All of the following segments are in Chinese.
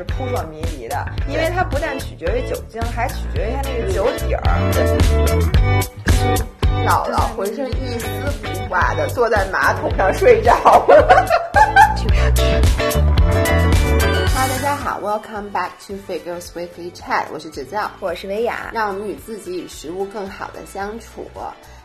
是扑朔迷离的，因为它不但取决于酒精，还取决于它那个酒底儿。姥姥浑身一丝不挂的坐在马桶上睡着了。哈，大家好，Welcome back to Figures Weekly Chat，我是芷教，我是维雅，让我们与自己与食物更好的相处。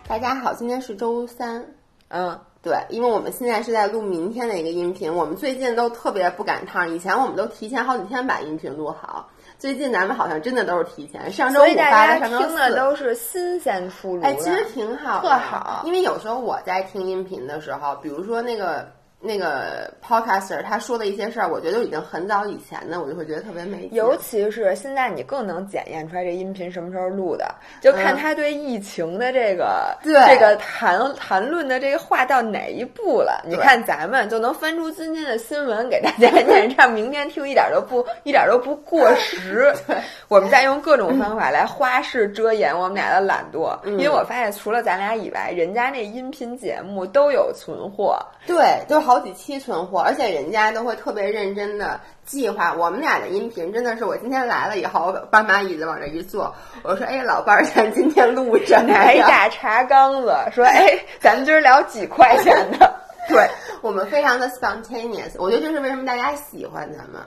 大家好，今天是周三，嗯，对，因为我们现在是在录明天的一个音频，我们最近都特别不赶趟，以前我们都提前好几天把音频录好。最近咱们好像真的都是提前，上周五发的，上周听的都是新鲜出炉。哎，其实挺好，特好。因为有时候我在听音频的时候，比如说那个。那个 podcaster 他说的一些事儿，我觉得已经很早以前的，我就会觉得特别没劲。尤其是现在，你更能检验出来这音频什么时候录的，就看他对疫情的这个这个谈谈论的这个话到哪一步了。你看咱们就能翻出今天的新闻给大家 念，这样明天听一点都不一点都不过时。对，我们在用各种方法来花式遮掩我们俩的懒惰，因为我发现除了咱俩以外，人家那音频节目都有存货。对，就好好几期存货，而且人家都会特别认真的计划。我们俩的音频真的是，我今天来了以后，搬把椅子往这一坐，我说：“哎，老伴儿，咱今天录什么？”拿一大茶缸子，说：“哎，咱们今儿聊几块钱的。” 对我们非常的 spontaneous，我觉得这是为什么大家喜欢咱们。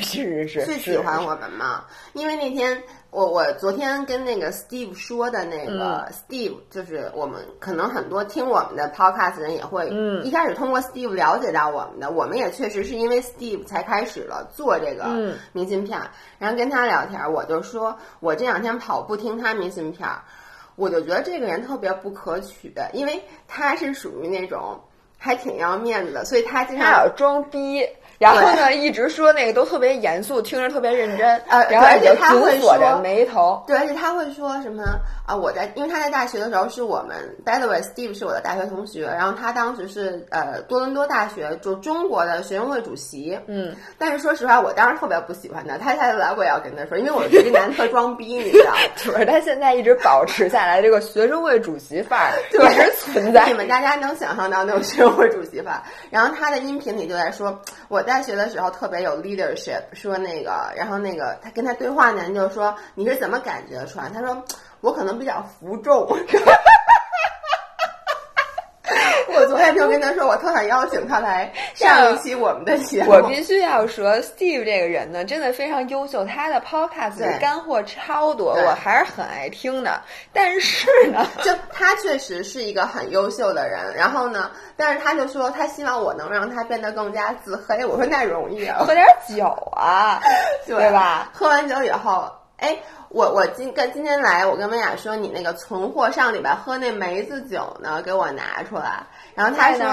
是是是，最喜欢我们嘛？因为那天我我昨天跟那个 Steve 说的那个 Steve，就是我们可能很多听我们的 podcast 人也会，嗯，一开始通过 Steve 了解到我们的，我们也确实是因为 Steve 才开始了做这个明信片。然后跟他聊天，我就说我这两天跑步听他明信片，我就觉得这个人特别不可取，因为他是属于那种还挺要面子的，所以他经常要装逼。然后呢，一直说那个都特别严肃，听着特别认真。呃，然后而且他会锁着眉头，对，而且他会说什么啊？我在，因为他在大学的时候是我们，by the way，Steve 是我的大学同学，然后他当时是呃多伦多大学就中国的学生会主席。嗯，但是说实话，我当时特别不喜欢他，他下次来我也要跟他说，因为我觉得这男特装逼，你知道？就是他现在一直保持下来这个学生会主席范儿，一直存在。你们大家能想象到那种学生会主席范儿？然后他的音频里就在说，我大学的时候特别有 leadership，说那个，然后那个他跟他对话呢，就说你是怎么感觉出来？他说我可能比较服众。我昨天就跟他说，我特想邀请他来上一期我们的节目。我必须要说，Steve 这个人呢，真的非常优秀，他的 podcast 干货超多，我还是很爱听的。但是呢，就他确实是一个很优秀的人。然后呢，但是他就说他希望我能让他变得更加自黑。我说那容易啊，喝点酒啊，对吧？喝完酒以后，哎。我我今跟今天来，我跟薇娅说，你那个存货上礼拜喝那梅子酒呢，给我拿出来。然后他说，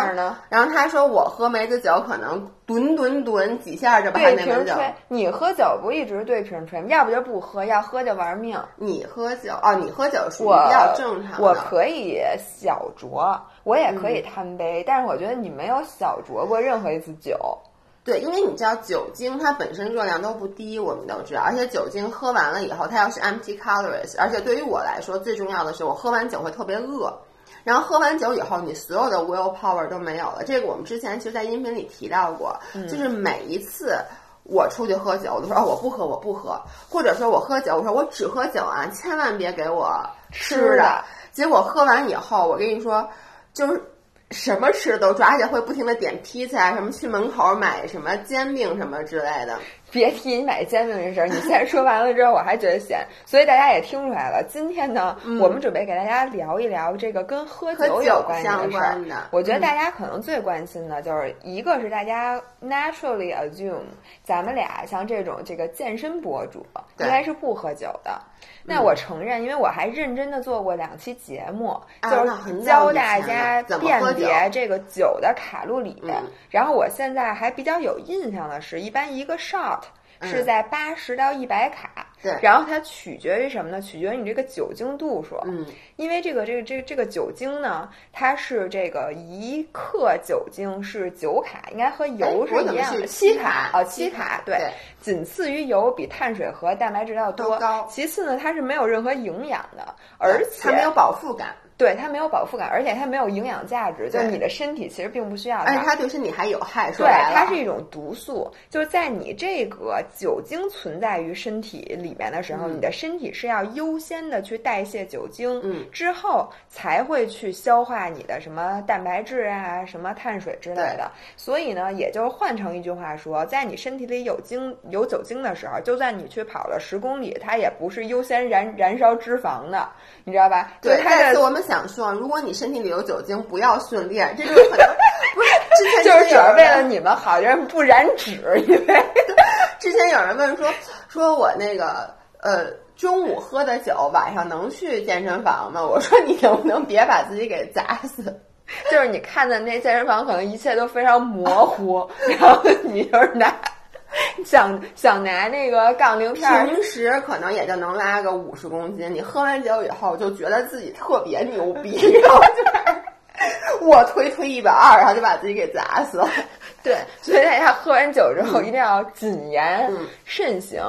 然后他说我喝梅子酒可能吨吨吨几下就把那梅子酒。你喝酒不一直对瓶吹吗？要不就不喝，要喝就玩命。你喝酒哦，你喝酒属于比较正常。我可以小酌，我也可以贪杯，但是我觉得你没有小酌过任何一次酒。对，因为你知道酒精它本身热量都不低，我们都知道，而且酒精喝完了以后，它要是 empty calories，而且对于我来说，最重要的是我喝完酒会特别饿，然后喝完酒以后，你所有的 will power 都没有了。这个我们之前其实，在音频里提到过，就是每一次我出去喝酒，我都说我不喝，我不喝，或者说我喝酒，我说我只喝酒啊，千万别给我吃的。结果喝完以后，我跟你说，就是。什么吃的都抓，而且会不停的点披萨，什么去门口买什么煎饼什么之类的。别提你买煎饼这事儿，你现在说完了之后，我还觉得咸。所以大家也听出来了，今天呢，我们准备给大家聊一聊这个跟喝酒有关系的事儿。我觉得大家可能最关心的就是一个是大家 naturally assume，咱们俩像这种这个健身博主应该是不喝酒的。那我承认，因为我还认真的做过两期节目，就是教大家辨别这个酒的卡路里。然后我现在还比较有印象的是，一般一个 shot 是在八十到一百卡。对，然后它取决于什么呢？取决于你这个酒精度数。嗯，因为这个这个这个这个酒精呢，它是这个一克酒精是九卡，应该和油是一样的，七卡哦，七卡，对，仅次于油，比碳水和蛋白质要多。高。其次呢，它是没有任何营养的，而且它没有饱腹感。对它没有饱腹感，而且它没有营养价值，就是你的身体其实并不需要它。而且它对身体还有害，对，它是一种毒素。就是在你这个酒精存在于身体里面的时候，你的身体是要优先的去代谢酒精，嗯，之后才会去消化你的什么蛋白质啊、什么碳水之类的。所以呢，也就是换成一句话说，在你身体里有精有酒精的时候，就算你去跑了十公里，它也不是优先燃燃烧脂肪的，你知道吧？对，但是我们想说，如果你身体里有酒精，不要训练，这就是可能不是之前就是主要为了你们好，就是不染指，因为 之前有人问说，说我那个呃中午喝的酒，晚上能去健身房吗？我说你能不能别把自己给砸死？就是你看的那健身房，可能一切都非常模糊，然后你就是拿。想想拿那个杠铃片，平时可能也就能拉个五十公斤。你喝完酒以后，就觉得自己特别牛逼，然后就 卧推推一百二，然后就把自己给砸死了。对，所以大家喝完酒之后一定要谨言慎行。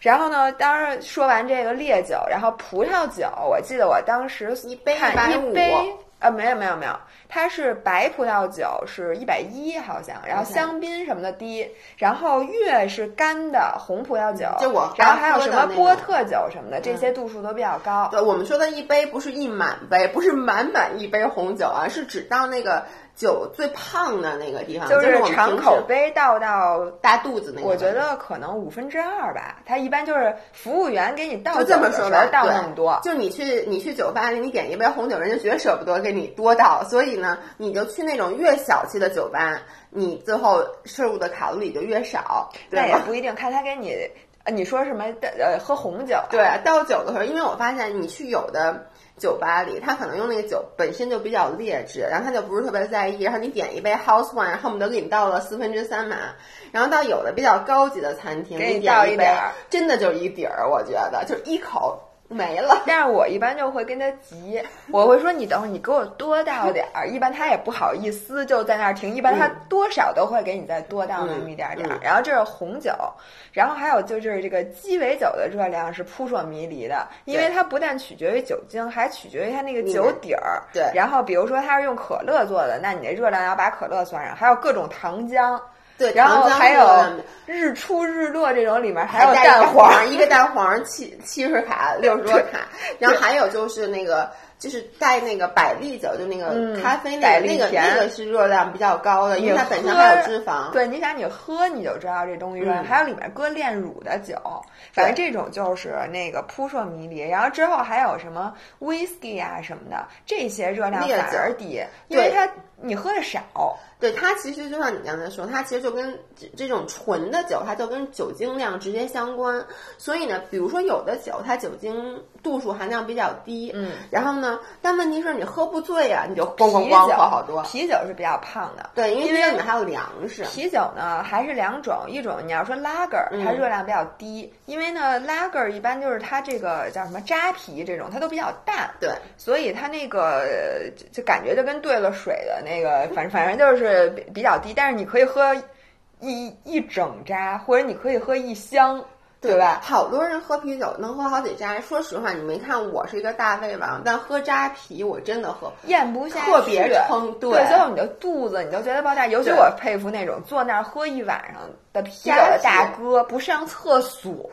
然后呢，当然说完这个烈酒，然后葡萄酒，我记得我当时一杯一杯。啊，没有没有没有，它是白葡萄酒是一百一好像，然后香槟什么的低，然后越是干的红葡萄酒，就我，然后还有什么波特酒什么的，这些度数都比较高。对，我们说的一杯不是一满杯，不是满满一杯红酒啊，是指到那个。酒最胖的那个地方，就是敞口杯倒到大肚子那个。我觉得可能五分之二吧，它一般就是服务员给你倒就这么说吧，倒那么多。就你去你去酒吧里，你点一杯红酒，人家绝舍不得给你多倒，所以呢，你就去那种越小气的酒吧，你最后摄入的卡路里就越少。那也不一定，看他给你，你说什么呃喝红酒？对，倒酒的时候，因为我发现你去有的。酒吧里，他可能用那个酒本身就比较劣质，然后他就不是特别在意。然后你点一杯 House wine，恨不得给你倒了四分之三满。然后到有的比较高级的餐厅，给你倒一杯，真的就是一底儿，我觉得就一口。没了，但是我一般就会跟他急，我会说你等会儿你给我多倒点儿，一般他也不好意思就在那儿停，一般他多少都会给你再多倒那么一点点儿。然后这是红酒，然后还有就是这个鸡尾酒的热量是扑朔迷离的，因为它不但取决于酒精，还取决于它那个酒底儿。对，然后比如说它是用可乐做的，那你那热量要把可乐算上，还有各种糖浆。对，然后还有日出日落这种里面还有蛋黄，一个蛋黄七七十卡六十多卡，然后还有就是那个。就是带那个百利酒，就那个咖啡那个那个那个是热量比较高的，因为它本身还有脂肪。对，你想你喝你就知道这东西热量，还有里面搁炼乳的酒，反正这种就是那个扑朔迷离。然后之后还有什么 whisky 啊什么的，这些热量反而低，因为它你喝的少。对它其实就像你刚才说，它其实就跟这种纯的酒，它就跟酒精量直接相关。所以呢，比如说有的酒它酒精度数含量比较低，嗯，然后呢，但问题是你喝不醉呀，你就咣咣咣喝好多。啤酒是比较胖的，对，因为啤酒里面还有粮食。啤酒呢还是两种，一种你要说拉格，它热量比较低，因为呢拉格一般就是它这个叫什么扎啤这种，它都比较淡，对，所以它那个就感觉就跟兑了水的那个，反正反正就是。比比较低，但是你可以喝一一整扎，或者你可以喝一箱，对吧？好多人喝啤酒能喝好几扎。说实话，你没看我是一个大胃王，但喝扎啤我真的喝咽不下，特别撑。对，最后你的肚子你就觉得爆炸。尤其我佩服那种坐那儿喝一晚上的啤酒的大哥，不上厕所，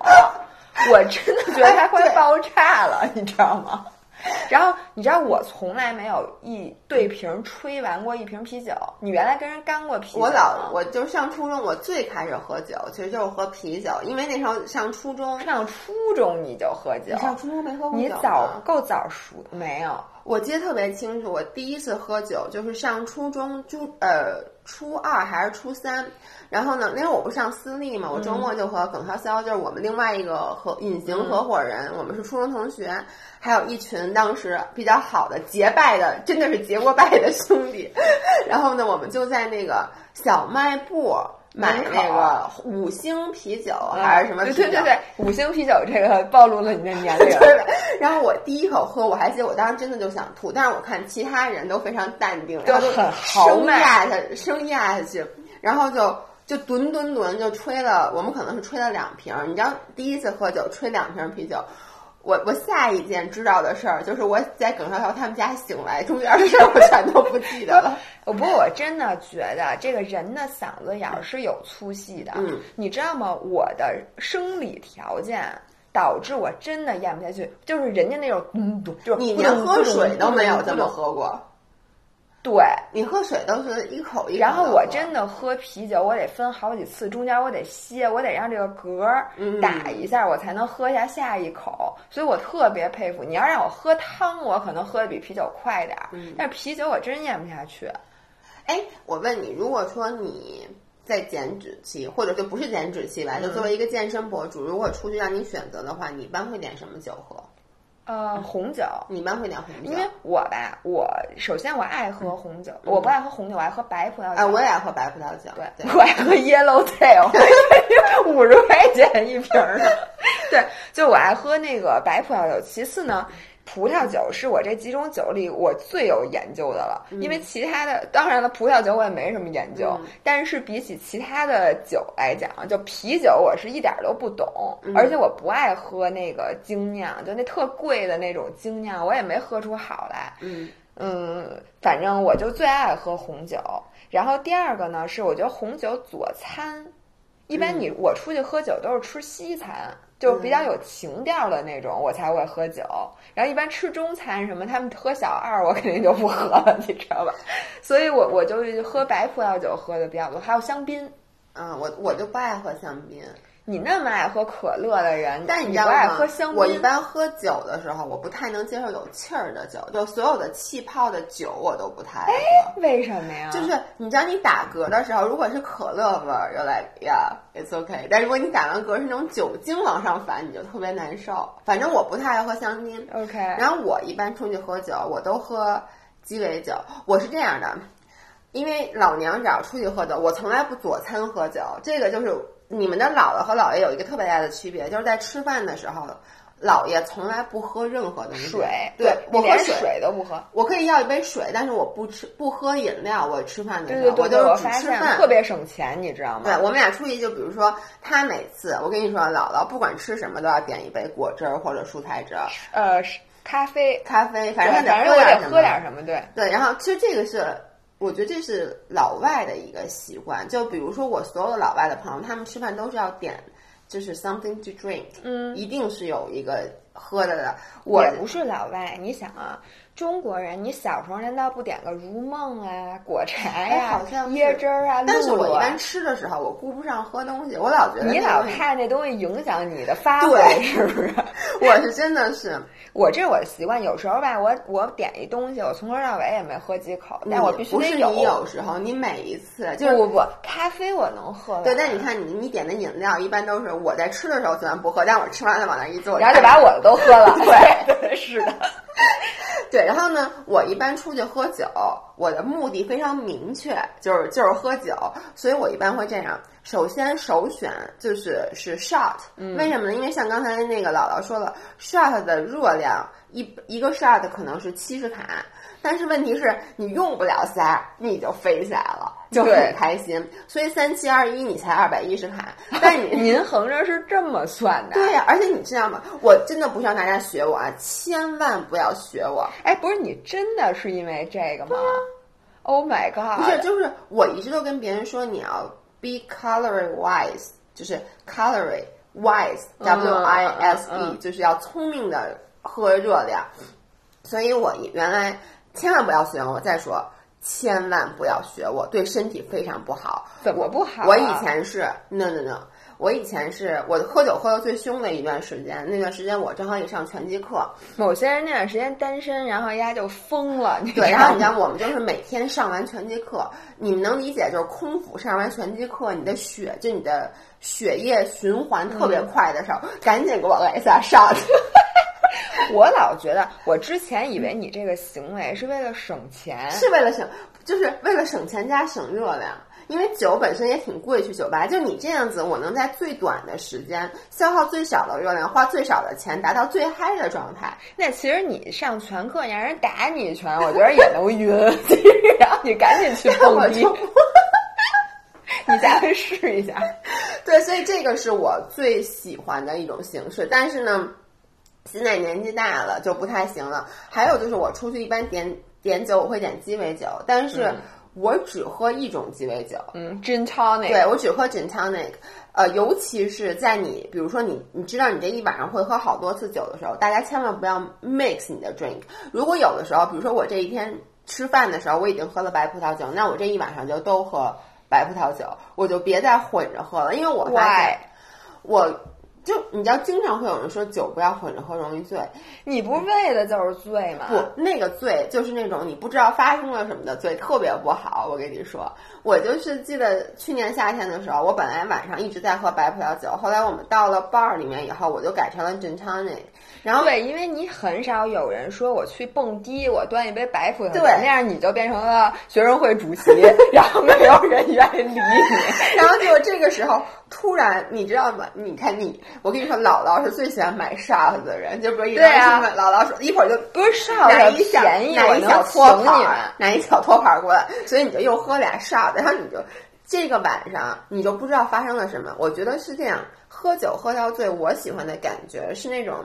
我真的觉得他快爆炸了，你知道吗？然后你知道我从来没有一对瓶吹完过一瓶啤酒。你原来跟人干过啤酒？我老我就上初中，我最开始喝酒其实就是喝啤酒，因为那时候上初中。上初中你就喝酒？你上初中没喝过酒？你早够早熟没有？我记得特别清楚，我第一次喝酒就是上初中，就呃初二还是初三。然后呢，因为我不上私立嘛，我周末就和耿潇潇，就是我们另外一个合隐形合伙人，我们是初中同学，还有一群当时比较好的结拜的，真的是结过拜的兄弟。然后呢，我们就在那个小卖部买那个五星啤酒还是什么啤酒？对对对，五星啤酒这个暴露了你的年龄。对。然后我第一口喝，我还记得我当时真的就想吐，但是我看其他人都非常淡定，然后很生压下生压下去，然后就就吨吨吨就吹了，我们可能是吹了两瓶。你知道第一次喝酒吹两瓶啤酒。我我下一件知道的事儿就是我在耿少涛他们家醒来，中间的事儿我全都不记得了。不过我真的觉得这个人的嗓子眼儿是有粗细的。嗯，你知道吗？我的生理条件导致我真的咽不下去，就是人家那种嗯，就是你连喝水都没有这么喝过。对你喝水都是一口一口，然后我真的喝啤酒，我得分好几次，中间我得歇，我得让这个嗝打一下，我才能喝下下一口。所以我特别佩服。你要让我喝汤，我可能喝的比啤酒快点儿，但是啤酒我真咽不下去。哎，我问你，如果说你在减脂期，或者就不是减脂期吧，就作为一个健身博主，如果出去让你选择的话，你一般会点什么酒喝？呃，红酒，你们会点红酒？因为我吧，我首先我爱喝红酒，我不爱喝红酒，我爱喝白葡萄酒。哎，我也爱喝白葡萄酒，对，我爱喝 Yellow Tail，五十块钱一瓶儿。对，就我爱喝那个白葡萄酒。其次呢。葡萄酒是我这几种酒里我最有研究的了，因为其他的当然了，葡萄酒我也没什么研究，但是比起其他的酒来讲，就啤酒我是一点都不懂，而且我不爱喝那个精酿，就那特贵的那种精酿，我也没喝出好来。嗯嗯，反正我就最爱喝红酒。然后第二个呢，是我觉得红酒佐餐，一般你我出去喝酒都是吃西餐。就比较有情调的那种，我才会喝酒。然后一般吃中餐什么，他们喝小二，我肯定就不喝了，你知道吧？所以我我就喝白葡萄酒喝的比较多，还有香槟。嗯，我我就不爱喝香槟。你那么爱喝可乐的人，但你不爱喝香槟。我一般喝酒的时候，我不太能接受有气儿的酒，就所有的气泡的酒我都不太爱喝。为什么呀？就是你知道，你打嗝的时候，如果是可乐味儿，就来呀，it's OK。但如果你打完嗝是那种酒精往上反，你就特别难受。反正我不太爱喝香槟。OK。然后我一般出去喝酒，我都喝鸡尾酒。我是这样的，因为老娘只要出去喝酒，我从来不佐餐喝酒。这个就是。你们的姥姥和姥爷有一个特别大的区别，就是在吃饭的时候，姥爷从来不喝任何东西。水，对我连水都不喝。我可以要一杯水，但是我不吃不喝饮料。我吃饭的时候，我就是只吃饭，特别省钱，你知道吗？对，我们俩出去就比如说，他每次我跟你说，姥姥不管吃什么都要点一杯果汁儿或者蔬菜汁儿，呃，咖啡，咖啡，反正反正我得喝点什么，对对。然后其实这个是。我觉得这是老外的一个习惯，就比如说我所有的老外的朋友，他们吃饭都是要点，就是 something to drink，嗯，一定是有一个喝的的。我不是老外，你想啊。中国人，你小时候难道不点个如梦啊、果茶呀、椰汁儿啊？但是我一般吃的时候，我顾不上喝东西，我老觉得你老怕那东西影响你的发挥，是不是？我是真的是，我这是我的习惯。有时候吧，我我点一东西，我从头到尾也没喝几口，但我必须得有。不是你有时候，你每一次就不不不，咖啡我能喝。对，但你看你你点的饮料，一般都是我在吃的时候虽然不喝，但我吃完了往那一坐，然后就把我的都喝了。对 对是的。对，然后呢，我一般出去喝酒，我的目的非常明确，就是就是喝酒，所以我一般会这样。首先首选就是是 shot，为什么呢？因为像刚才那个姥姥说了，shot 的热量一一个 shot 可能是七十卡。但是问题是你用不了仨，你就飞起来了，就很开心。所以三七二一，你才二百一十卡。但你 您横着是这么算的？对呀，而且你知道吗？我真的不希望大家学我啊，千万不要学我。哎，不是你真的是因为这个吗？Oh my god！不是，就是我一直都跟别人说你要 be calorie wise，就是 calorie wise，W I S E，就是要聪明的喝热量。所以我原来。千万不要学我！再说，千万不要学我，对身体非常不好。怎么不好？我以前是，no no no，我以前是我喝酒喝的最凶的一段时间。那段时间我正好也上拳击课。某些人那段时间单身，然后丫就疯了。对，然后你看我们就是每天上完拳击课，你们能理解，就是空腹上完拳击课，你的血就你的血液循环特别快的时候，赶紧给我来一下上。我老觉得，我之前以为你这个行为是为了省钱，是为了省，就是为了省钱加省热量。因为酒本身也挺贵，去酒吧就你这样子，我能在最短的时间消耗最少的热量，花最少的钱，达到最嗨的状态。那其实你上拳课，让人打你一拳，我觉得也能晕。然后你赶紧去 蹦迪，你下回试一下。对，所以这个是我最喜欢的一种形式。但是呢，现在年纪大了就不太行了。还有就是我出去一般点点酒，我会点鸡尾酒，但是。我只喝一种鸡尾酒，嗯，gin tonic。对，我只喝 gin tonic。呃，尤其是在你，比如说你，你知道你这一晚上会喝好多次酒的时候，大家千万不要 mix 你的 drink。如果有的时候，比如说我这一天吃饭的时候我已经喝了白葡萄酒，那我这一晚上就都喝白葡萄酒，我就别再混着喝了，因为我发现我。就你知道，经常会有人说酒不要混着喝，容易醉。你不是为的就是醉吗？不，那个醉就是那种你不知道发生了什么的醉，特别不好。我跟你说，我就是记得去年夏天的时候，我本来晚上一直在喝白葡萄酒，后来我们到了 bar 里面以后，我就改成了 gin tonic。然后对，因为你很少有人说我去蹦迪，我端一杯白葡萄酒，对，那样你就变成了学生会主席，然后没有人愿意理你。然后结果这个时候突然，你知道吗？你看你，我跟你说，姥姥是最喜欢买 shot 的人，就不是一般姥姥说一会儿就不是 shot 拿一小便宜，拿一小托盘，拿一小托盘过来，所以你就又喝俩 shot，然后你就这个晚上你就不知道发生了什么。我觉得是这样，喝酒喝到醉，我喜欢的感觉是那种。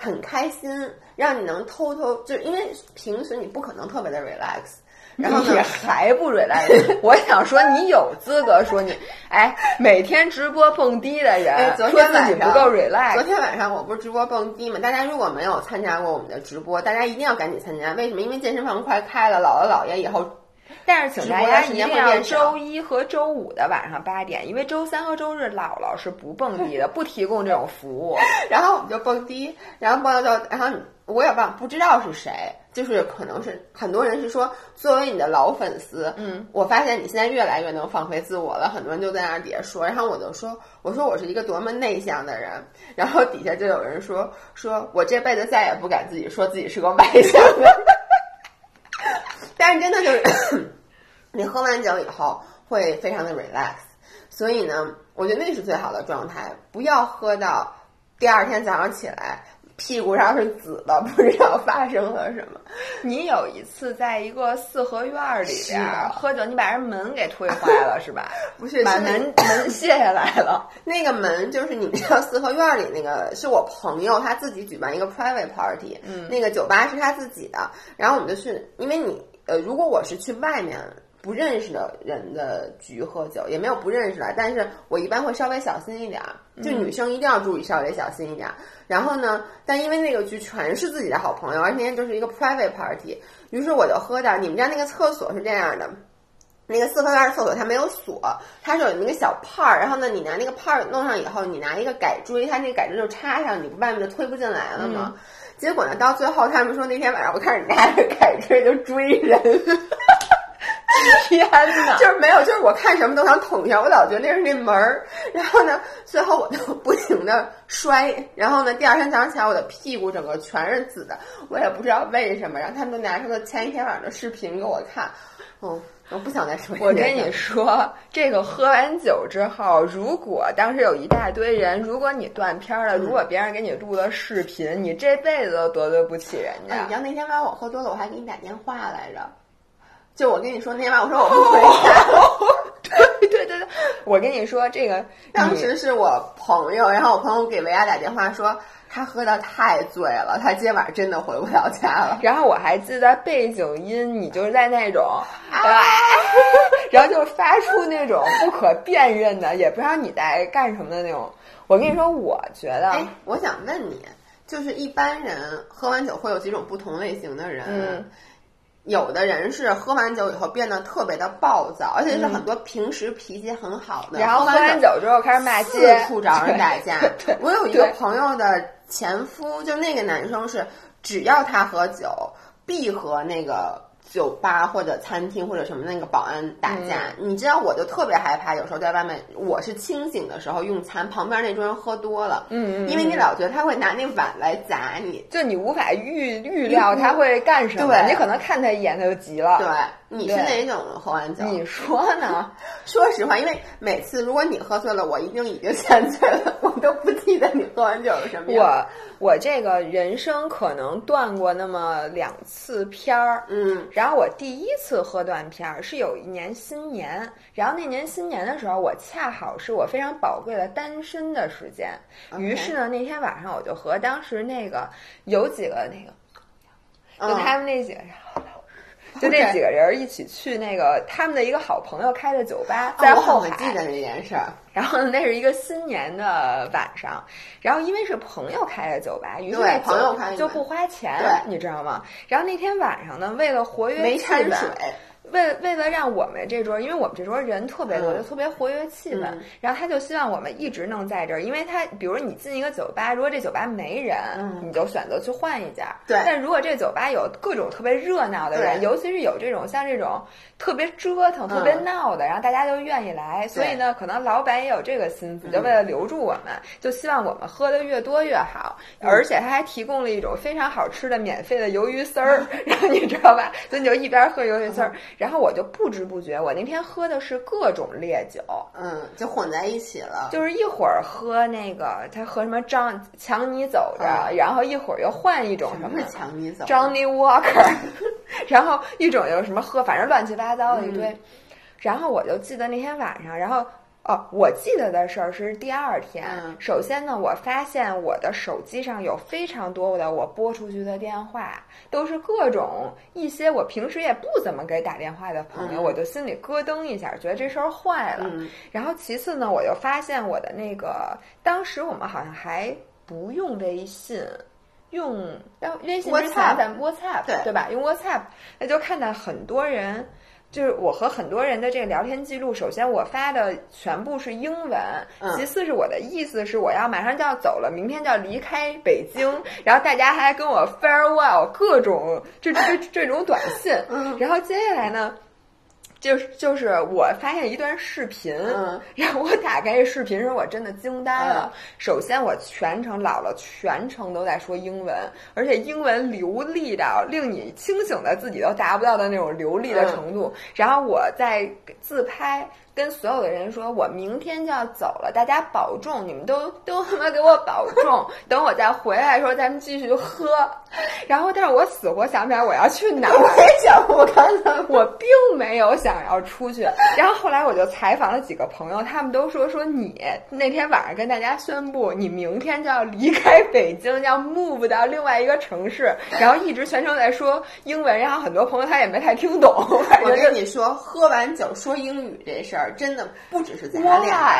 很开心，让你能偷偷，就是因为平时你不可能特别的 relax，然后你还不 relax。我想说，你有资格说你，哎，每天直播蹦迪的人，昨天自己不够 relax。昨天晚上我不是直播蹦迪嘛？大家如果没有参加过我们的直播，大家一定要赶紧参加。为什么？因为健身房快开了，姥姥姥爷以后。但是请大家一定要周一和周五的晚上八点，因为周三和周日姥姥是不蹦迪的，不提供这种服务。然后我们就蹦迪，然后蹦到就，然后我也忘不知道是谁，就是可能是很多人是说，作为你的老粉丝，嗯，我发现你现在越来越能放飞自我了。很多人就在那底下说，然后我就说，我说我是一个多么内向的人，然后底下就有人说，说我这辈子再也不敢自己说自己是个外向的。但是真的就是。你喝完酒以后会非常的 relax，所以呢，我觉得那是最好的状态。不要喝到第二天早上起来屁股上是紫的，不知道发生了什么。你有一次在一个四合院里边喝酒，你把人门给推坏了 是吧？不是，把门 门卸下来了。那个门就是你们知道四合院里那个是我朋友他自己举办一个 private party，嗯，那个酒吧是他自己的。然后我们就去，因为你呃，如果我是去外面。不认识的人的局喝酒也没有不认识的，但是我一般会稍微小心一点儿，就女生一定要注意稍微小心一点儿。然后呢，但因为那个局全是自己的好朋友，而且那天就是一个 private party，于是我就喝点儿。你们家那个厕所是这样的，那个四合院厕所它没有锁，它是有那个小帕儿，然后呢，你拿那个帕儿弄上以后，你拿一个改锥，它那个改锥就插上，你不外面就推不进来了吗？结果呢，到最后他们说那天晚上我看着拿着改锥就追人。天哪！就是没有，就是我看什么都想捅一下，我老觉得那是那门儿。然后呢，最后我就不停的摔。然后呢，第二天早上起来，我的屁股整个全是紫的，我也不知道为什么。然后他们就拿出了前一天晚上的视频给我看。嗯，我不想再说。我跟你说，这个喝完酒之后，如果当时有一大堆人，如果你断片了，如果别人给你录了视频，你这辈子都得罪不起人家。你知道那天晚上我喝多了，我还给你打电话来着。就我跟你说那天晚上，我说我不回家。对对对对，我跟你说这个，当时是我朋友，然后我朋友给维亚打电话说他喝的太醉了，他今天晚上真的回不了家了。然后我还记得背景音，你就是在那种啊，然后就发出那种不可辨认的，也不知道你在干什么的那种。我跟你说，我觉得，哎，我想问你，就是一般人喝完酒会有几种不同类型的人。有的人是喝完酒以后变得特别的暴躁，而且是很多平时脾气很好的，然后喝完酒之后开始骂街，四处找人打架。我有一个朋友的前夫，就那个男生是，只要他喝酒，必和那个。酒吧或者餐厅或者什么那个保安打架，你知道我就特别害怕。有时候在外面，我是清醒的时候用餐，旁边那桌人喝多了，嗯，因为你老觉得他会拿那碗来砸你，就你无法预预料他会干什么。对，你可能看他一眼他就急了。对，你是哪种喝完酒？你说呢？说实话，因为每次如果你喝醉了，我一定已经先醉了，我都不记得你喝完酒是什么样。我我这个人生可能断过那么两次片儿，嗯，然后我第一次喝断片儿是有一年新年，然后那年新年的时候，我恰好是我非常宝贵的单身的时间，于是呢，那天晚上我就和当时那个有几个那个。就他们那几个人，就那几个人一起去那个他们的一个好朋友开的酒吧，在后海。记得这件事儿。然后那是一个新年的晚上，然后因为是朋友开的酒吧，于是朋友开就不花钱，你知道吗？然后那天晚上呢，为了活跃气氛。为为了让我们这桌，因为我们这桌人特别多，就特别活跃气氛。然后他就希望我们一直能在这儿，因为他比如你进一个酒吧，如果这酒吧没人，你就选择去换一家。对。但如果这酒吧有各种特别热闹的人，尤其是有这种像这种特别折腾、特别闹的，然后大家就愿意来。所以呢，可能老板也有这个心思，就为了留住我们，就希望我们喝的越多越好。而且他还提供了一种非常好吃的免费的鱿鱼丝儿，然后你知道吧？所以你就一边喝鱿鱼丝儿。然后我就不知不觉，我那天喝的是各种烈酒，嗯，就混在一起了。就是一会儿喝那个，他喝什么张强尼走着，然后一会儿又换一种什么强尼走，Johnny Walker，然后一种又什么喝，反正乱七八糟的一堆。然后我就记得那天晚上，然后。哦，我记得的事儿是第二天。首先呢，我发现我的手机上有非常多的我拨出去的电话，都是各种一些我平时也不怎么给打电话的朋友，我就心里咯噔一下，觉得这事儿坏了。然后其次呢，我又发现我的那个，当时我们好像还不用微信，用微信之前咱 WhatsApp 对对吧？用 WhatsApp，那就看到很多人。就是我和很多人的这个聊天记录，首先我发的全部是英文，其次是我的意思是我要马上就要走了，明天就要离开北京，然后大家还跟我 farewell，各种这这这种短信，然后接下来呢？就是就是我发现一段视频，然后我打开这视频时，我真的惊呆了。首先，我全程姥姥全程都在说英文，而且英文流利到令你清醒的自己都达不到的那种流利的程度。然后我在自拍。跟所有的人说，我明天就要走了，大家保重，你们都都他妈给我保重。等我再回来的时候，咱们继续喝。然后，但是我死活想不起来我要去哪。我也想，我刚才我并没有想要出去。然后后来我就采访了几个朋友，他们都说说你那天晚上跟大家宣布，你明天就要离开北京，要 move 到另外一个城市，然后一直全程在说英文。然后很多朋友他也没太听懂。我跟你说，喝完酒说英语这事儿。真的不只是咱俩，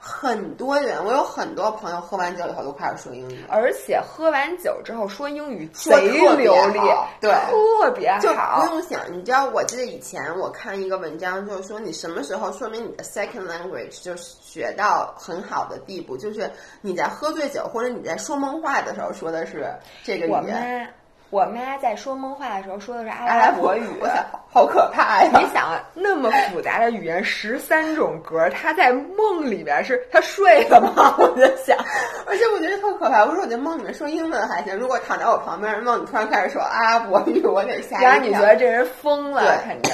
很多人，我有很多朋友喝完酒以后都开始说英语，而且喝完酒之后说英语贼流利，对，特别好。就不用想，你知道，我记得以前我看一个文章，就是说你什么时候说明你的 second language 就学到很好的地步，就是你在喝醉酒或者你在说梦话的时候说的是这个语言。我妈在说梦话的时候说的是阿拉伯语，好可怕呀！你想，那么复杂的语言，十三种格，她在梦里边是她睡了吗？我就想，而且我觉得特可怕。我说我在梦里面说英文还行，如果躺在我旁边梦里突然开始说阿拉伯语，我得吓一跳。然后你觉得这人疯了，肯定。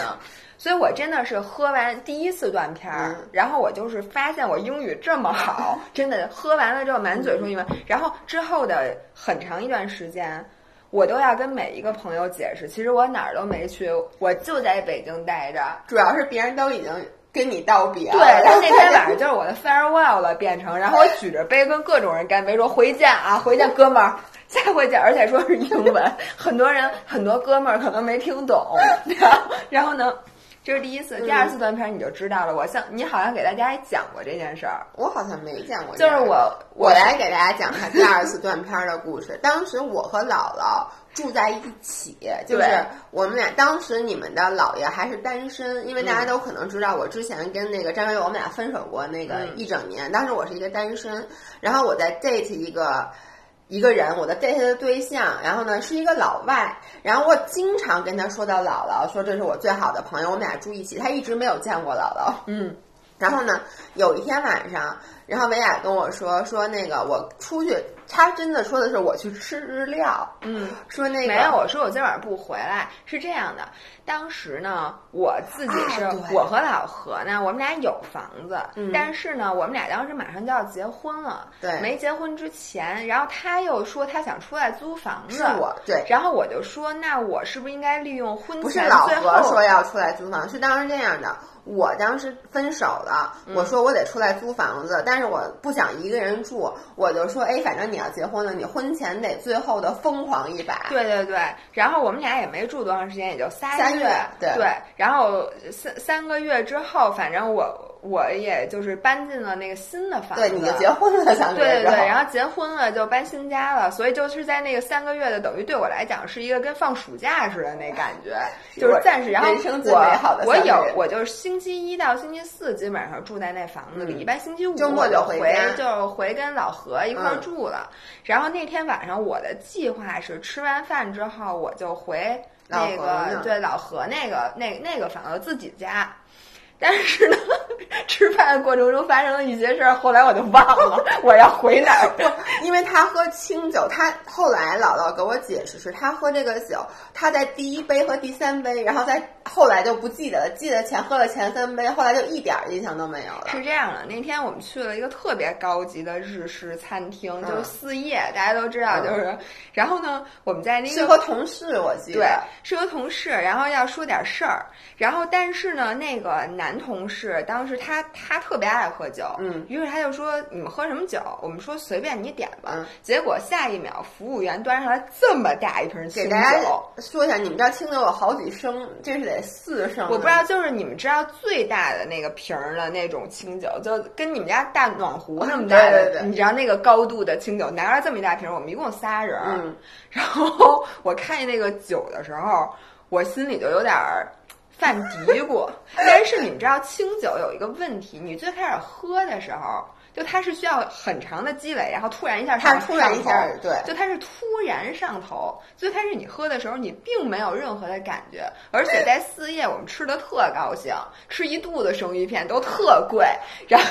所以我真的是喝完第一次断片儿，然后我就是发现我英语这么好，真的喝完了之后满嘴说英文，然后之后的很长一段时间。我都要跟每一个朋友解释，其实我哪儿都没去，我就在北京待着。主要是别人都已经跟你道别了。对，然后那天晚上就是我的 farewell 了，变成，然后我举着杯跟各种人干杯，说回见啊，回见哥们儿，下回见，而且说是英文，很多人很多哥们儿可能没听懂，然后呢。这是第一次，第二次断片你就知道了。我像你好像给大家还讲过这件事儿，我好像没讲过。就是我，我来给大家讲下第二次断片的故事。当时我和姥姥住在一起，就是我们俩。当时你们的姥爷还是单身，因为大家都可能知道，我之前跟那个张伟，我们俩分手过那个一整年。当时我是一个单身，然后我在 date 一个。一个人，我的 date 的对象，然后呢是一个老外，然后我经常跟他说到姥姥，说这是我最好的朋友，我们俩住一起，他一直没有见过姥姥，嗯，然后呢，有一天晚上，然后维亚跟我说说那个我出去。他真的说的是我去吃日料，嗯，说那个没有，我说我今晚上不回来，是这样的。当时呢，我自己是我和老何呢，我们俩有房子，但是呢，我们俩当时马上就要结婚了，对，没结婚之前，然后他又说他想出来租房子，是我对，然后我就说，那我是不是应该利用婚前？不是老何说要出来租房，是当时这样的。我当时分手了，我说我得出来租房子，但是我不想一个人住，我就说，哎，反正你要结婚了，你婚前得最后的疯狂一把。对对对，然后我们俩也没住多长时间，也就仨月。对对，然后三三个月之后，反正我。我也就是搬进了那个新的房子，对，你就结婚了，相对对对，然后结婚了就搬新家了，所以就是在那个三个月的，等于对我来讲是一个跟放暑假似的那感觉，就是暂时。然后我我有我就是星期一到星期四基本上住在那房子里，一般星期五周末就回就回跟老何一块住了。然后那天晚上我的计划是吃完饭之后我就回那个对老何那个那那个房子自己家。但是呢，吃饭的过程中发生了一些事儿，后来我就忘了我要回哪儿。因为他喝清酒，他后来姥姥给我解释是，他喝这个酒，他在第一杯和第三杯，然后在后来就不记得了，记得前喝了前三杯，后来就一点印象都没有了。是这样的，那天我们去了一个特别高级的日式餐厅，就是四叶，大家都知道，就是。然后呢，我们在那个是和同事，我记得对，是和同事，然后要说点事儿，然后但是呢，那个。男同事当时他他特别爱喝酒，嗯，于是他就说你们喝什么酒？我们说随便你点吧。结果下一秒服务员端上来这么大一瓶清酒。说一下，你们这清酒有好几升，这是得四升。我不知道，就是你们知道最大的那个瓶儿的那种清酒，就跟你们家大暖壶那么大的，你知道那个高度的清酒，拿着这么一大瓶，我们一共仨人。嗯 然后我看见那个酒的时候，我心里就有点儿。犯嘀咕，但是你们知道清酒有一个问题，你最开始喝的时候，就它是需要很长的积累，然后突然一下它突然一下对，就它是突然上头。最开始你喝的时候，你并没有任何的感觉，而且在四叶我们吃的特高兴，吃一肚子生鱼片都特贵。然后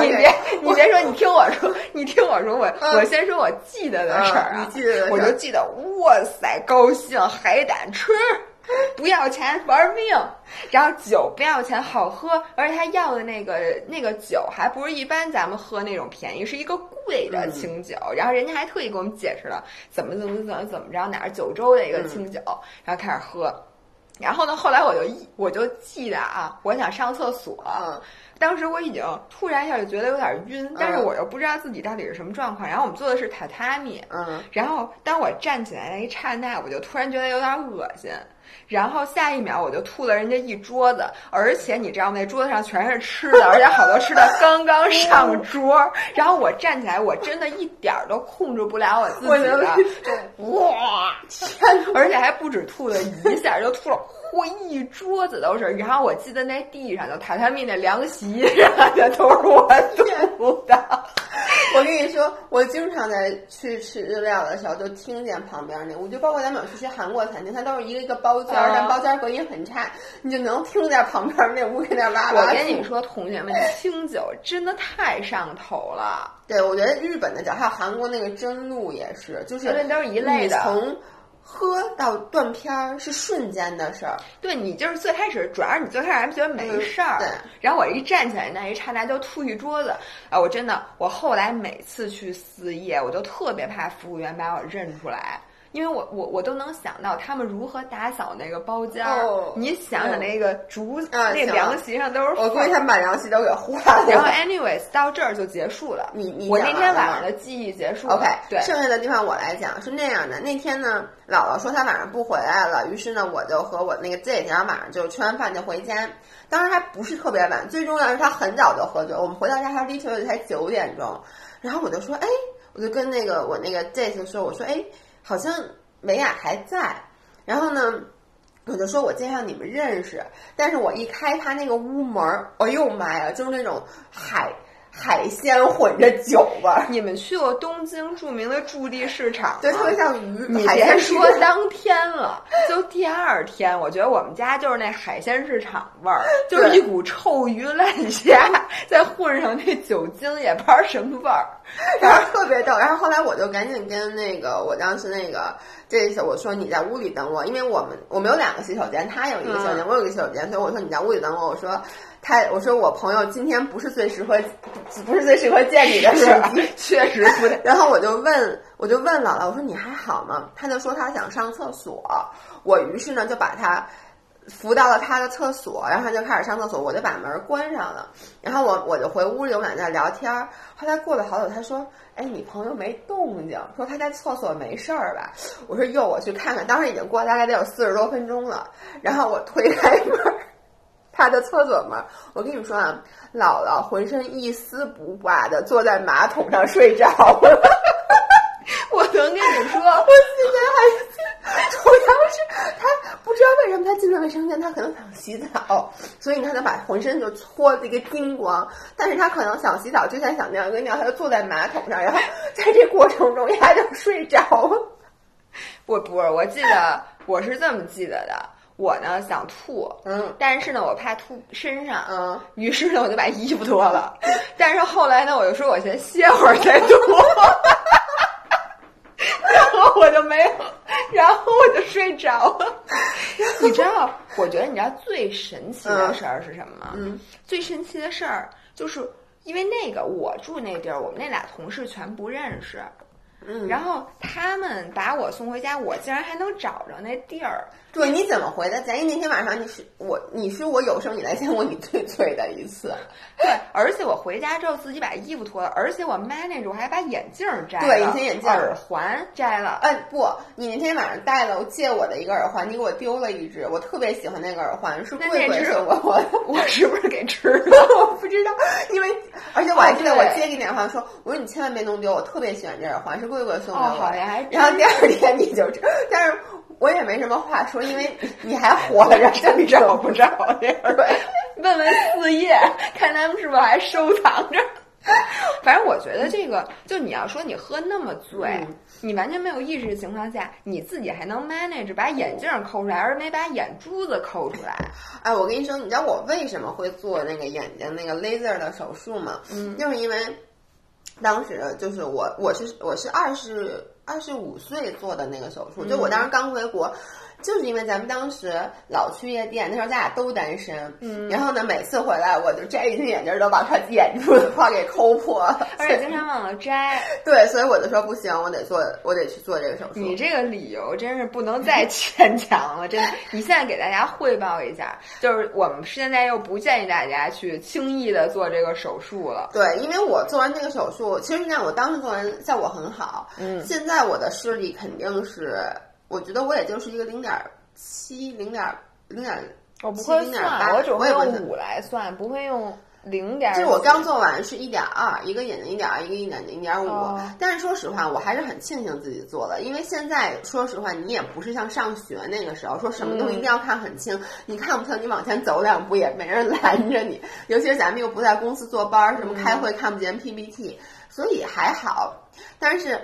你别你别说，你听我说，你听我说，我我先说我记得的事儿啊，你记得我就记得，哇塞，高兴，海胆吃。不要钱玩命，然后酒不要钱好喝，而且他要的那个那个酒还不是一般咱们喝那种便宜，是一个贵的清酒。然后人家还特意给我们解释了怎么怎么怎么怎么着，哪是九州的一个清酒，然后开始喝。然后呢，后来我就一我就记得啊，我想上厕所，当时我已经突然一下就觉得有点晕，但是我又不知道自己到底是什么状况。然后我们坐的是榻榻米，嗯，然后当我站起来那一刹那，我就突然觉得有点恶心。然后下一秒我就吐了人家一桌子，而且你知道那桌子上全是吃的，而且好多吃的刚刚上桌。然后我站起来，我真的一点儿都控制不了我自己了，哇！天，而且还不止吐了一下，就吐了嚯一桌子都是。然后我记得那地上就榻榻米那凉席 啥的都是我吐的。我跟你说，我经常在去吃日料的时候，就听见旁边那，我就包括咱们有去些韩国餐厅，它都是一个一个包间，但包间隔音很差，你就能听见旁边那屋在那哇哇。我跟你说，同学们，清酒真的太上头了。对，我觉得日本的酒还有韩国那个真露也是，就是因为都是一类的。从喝到断片儿是瞬间的事儿，对你就是最开始，主要是你最开始还觉得没事儿，对。然后我一站起来那一刹那就吐一桌子，啊！我真的，我后来每次去四夜，我都特别怕服务员把我认出来。因为我我我都能想到他们如何打扫那个包间儿，你想想那个竹那凉席上都是，我估计他们把凉席都给换了。然后，anyways，到这儿就结束了。你你我那天晚上的记忆结束了。OK，对，剩下的地方我来讲是那样的。那天呢，姥姥说她晚上不回来了，于是呢，我就和我那个 Z，然后晚上就吃完饭就回家。当时还不是特别晚，最重要是他很早就喝酒。我们回到家他 literally 才九点钟，然后我就说，哎，我就跟那个我那个 Z 说，我说，哎。好像美雅还在，然后呢，我就说我介绍你们认识，但是我一开他那个屋门儿，哎呦妈呀，就是那种海海鲜混着酒味儿。你们去过东京著名的驻地市场？对，特别像鱼。你别说当天了，就第二天，我觉得我们家就是那海鲜市场味儿，就是一股臭鱼烂虾，再混上那酒精，也不知道什么味儿，然后特别逗。然后后来我就赶紧跟那个我当时那个这次我说你在屋里等我，因为我们我们有两个洗手间，他有一个洗手间，我有一个洗手间，所以我说你在屋里等我。我说。他我说我朋友今天不是最适合，不是最适合见你的时候，确实不。然后我就问，我就问姥姥，我说你还好吗？他就说他想上厕所。我于是呢就把他扶到了他的厕所，然后他就开始上厕所，我就把门关上了。然后我我就回屋里，我们俩在聊天。后来过了好久，他说：“哎，你朋友没动静，说他在厕所没事儿吧？”我说：“哟，我去看看。”当时已经过了大概得有四十多分钟了。然后我推开门。他的厕所门，我跟你说啊，姥姥浑身一丝不挂的坐在马桶上睡着了。我能跟你说，我今天还主要是他不知道为什么他进了卫生间，他可能想洗澡，所以他就把浑身就搓的一个精光。但是他可能想洗澡之前想尿一个尿，他就坐在马桶上，然后在这过程中他就睡着了。我不是，我记得我是这么记得的。我呢想吐，嗯，但是呢我怕吐身上，嗯，于是呢我就把衣服脱了，但是后来呢我就说我先歇会儿再吐，然后我就没有，然后我就睡着了。你知道，我觉得你知道最神奇的事儿是什么吗？嗯，最神奇的事儿就是因为那个我住那地儿，我们那俩同事全不认识，嗯，然后他们把我送回家，我竟然还能找着那地儿。对，你怎么回的？咱一那天晚上你是我，你是我有生以来见过你最醉的一次。对，而且我回家之后自己把衣服脱了，而且我 manage 我还把眼镜摘了，对，隐形眼镜、耳环摘了。哎，不，你那天晚上戴了我借我的一个耳环，你给我丢了一只，我特别喜欢那个耳环，是贵贵送我我，我是不是给吃了？我不知道，因为而且我还记得我接你电话说，我说你千万别弄丢，我特别喜欢这耳环，是贵贵送的好呀。然后第二天你就，但是。我也没什么话说，因为你还活着，真找不着对，问问四叶，看他们是不是还收藏着。反正我觉得这个，就你要说你喝那么醉，你完全没有意识的情况下，你自己还能 manage 把眼镜抠出来，而没把眼珠子抠出来。哎，我跟你说，你知道我为什么会做那个眼睛那个 laser 的手术吗？嗯，就是因为当时就是我，我是我是二十。二十五岁做的那个手术，就我当时刚回国，就是因为咱们当时老去夜店，那时候咱俩都单身，嗯，然后呢，每次回来我就摘隐形眼镜都把他眼珠子花给抠破了，而且经常忘了摘。对，所以我就说不行，我得做，我得去做这个手术。你这个理由真是不能再 牵强了，真的。你现在给大家汇报一下，就是我们现在又不建议大家去轻易的做这个手术了。对，因为我做完这个手术，其实你看我当时做完效果很好，嗯，现。在我的视力肯定是，我觉得我也就是一个零点七、零点零点，我不会算，我只会用五来算，不会用零点。就是我刚做完是一点二，一个眼睛一点二，一个眼睛零点五。但是说实话，我还是很庆幸自己做了，因为现在说实话，你也不是像上学那个时候，说什么东西一定要看很清，你看不清，你往前走两步也没人拦着你。尤其是咱们又不在公司坐班，什么开会看不见 PPT，所以还好。但是。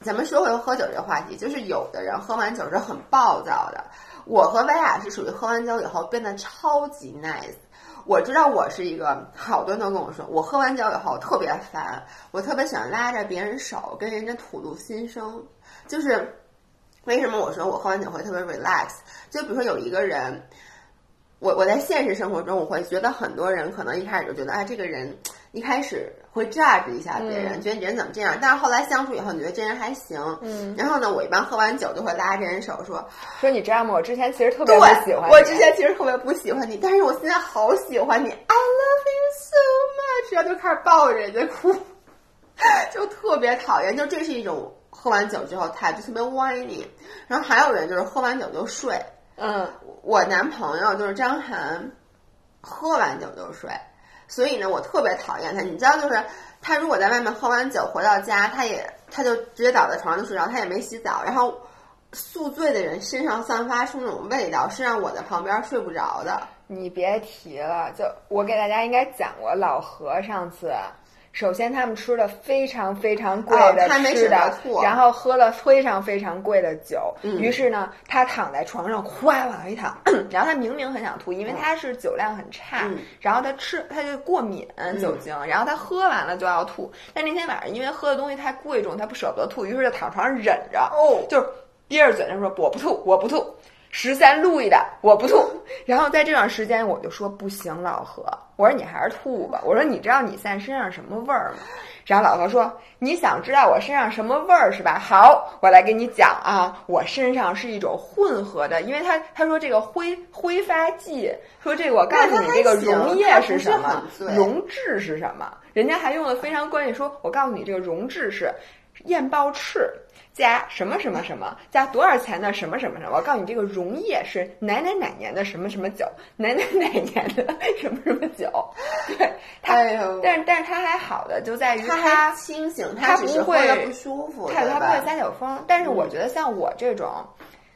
咱们说回喝酒这个话题，就是有的人喝完酒是很暴躁的。我和薇娅是属于喝完酒以后变得超级 nice。我知道我是一个，好多人都跟我说，我喝完酒以后特别烦，我特别喜欢拉着别人手跟人家吐露心声。就是为什么我说我喝完酒会特别 relax？就比如说有一个人，我我在现实生活中我会觉得很多人可能一开始就觉得，哎，这个人。一开始会 judge 一下别人，觉得你人怎么这样？但是后来相处以后，你觉得这人还行。嗯。然后呢，我一般喝完酒就会拉这人手说：“说你知道吗？我之前其实特别不喜欢你。我之前其实特别不喜欢你，但是我现在好喜欢你。I love you so much。”然后就开始抱着人家哭，就特别讨厌。就这是一种喝完酒之后态度特别 whiny。然后还有人就是喝完酒就睡。嗯。我男朋友就是张涵，喝完酒就睡。所以呢，我特别讨厌他。你知道，就是他如果在外面喝完酒回到家，他也他就直接倒在床上就睡着，他也没洗澡。然后宿醉的人身上散发出那种味道，是让我在旁边睡不着的。你别提了，就我给大家应该讲过，老何上次首先他们吃了非常非常贵的吃的，然后喝了非常非常贵的酒。于是呢，他躺在床上哗往那一躺，然后他明明很想吐，因为他是酒量很差，然后他吃他就过敏酒精，然后他喝完了就要吐。但那天晚上因为喝的东西太贵重，他不舍不得吐，于是就躺床上忍着，哦，就是憋着嘴，就说我不吐，我不吐。十三路易的，我不吐。然后在这段时间，我就说不行，老何，我说你还是吐吧。我说你知道你现在身上什么味儿吗？然后老何说你想知道我身上什么味儿是吧？好，我来给你讲啊，我身上是一种混合的，因为他他说这个挥挥发剂，说这个我告诉你这个溶液是什么，溶质是什么，人家还用的非常关键，说我告诉你这个溶质是燕鲍翅。加什么什么什么，加多少钱的什么什么什么？我告诉你，这个溶液是哪哪哪年的什么什么酒，哪哪哪年的什么什么酒。对，它，但是但是它还好的就在于它清醒，它不会不舒服，它它不会撒酒疯。但是我觉得像我这种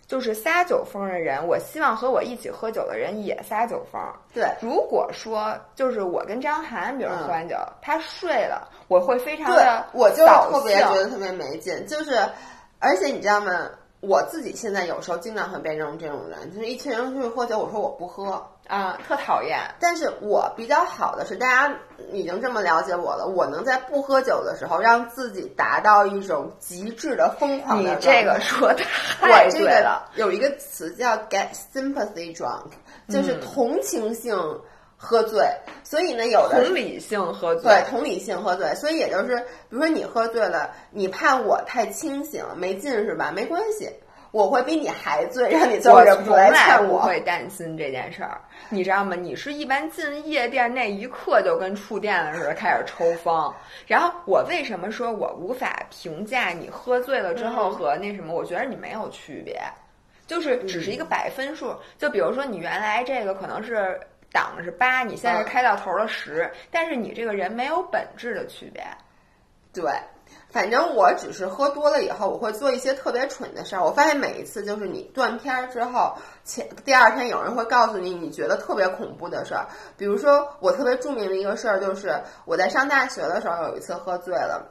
就是撒酒疯的人，我希望和我一起喝酒的人也撒酒疯。对，如果说就是我跟张涵，比如喝完酒，他睡了，我会非常的，我就特别觉得特别没劲，就是。而且你知道吗？我自己现在有时候经常会变成这种人，就是一群人出去喝酒，我说我不喝啊，特讨厌。但是我比较好的是，大家已经这么了解我了，我能在不喝酒的时候让自己达到一种极致的疯狂。你这个说 太对了。有一个词叫 get sympathy drunk，就是同情性。喝醉，所以呢，有的同理性喝醉，对，同理性喝醉，所以也就是，比如说你喝醉了，你怕我太清醒没劲是吧？没关系，我会比你还醉，让你坐着不来劝我。不会担心这件事儿，你知道吗？你是一般进夜店那一刻就跟触电了似的开始抽风。然后我为什么说我无法评价你喝醉了之后和那什么？我觉得你没有区别，就是只是一个百分数。就比如说你原来这个可能是。档是八，你现在开到头了十，但是你这个人没有本质的区别。对，反正我只是喝多了以后，我会做一些特别蠢的事儿。我发现每一次就是你断片儿之后，前第二天有人会告诉你你觉得特别恐怖的事儿。比如说，我特别著名的一个事儿就是我在上大学的时候有一次喝醉了。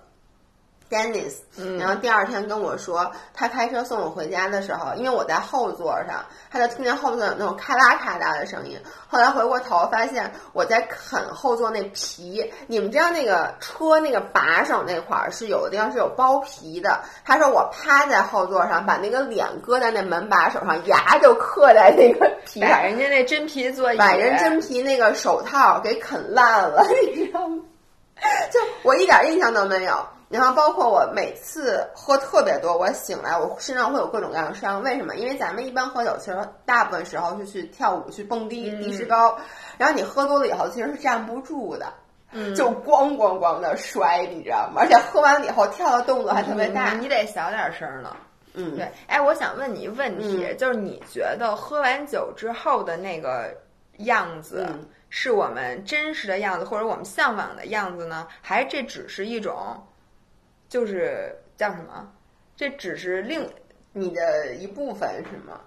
Dennis，然后第二天跟我说，他开车送我回家的时候，因为我在后座上，他就听见后座有那种咔啦咔啦的声音。后来回过头发现我在啃后座那皮。你们知道那个车那个把手那块儿是有的地方是有包皮的。他说我趴在后座上，把那个脸搁在那门把手上，牙就刻在那个皮上，把人家那真皮座椅，把人真皮那个手套给啃烂了，你知道吗？就我一点印象都没有。然后包括我每次喝特别多，我醒来我身上会有各种各样的伤。为什么？因为咱们一般喝酒，其实大部分时候是去跳舞、去蹦迪、迪士高。然后你喝多了以后，其实是站不住的，就咣咣咣的摔，你知道吗？而且喝完了以后跳的动作还特别大，你得小点声呢。嗯，对。哎，我想问你一个问题，就是你觉得喝完酒之后的那个样子，是我们真实的样子，或者我们向往的样子呢？还是这只是一种？就是叫什么？这只是另你的一部分是吗？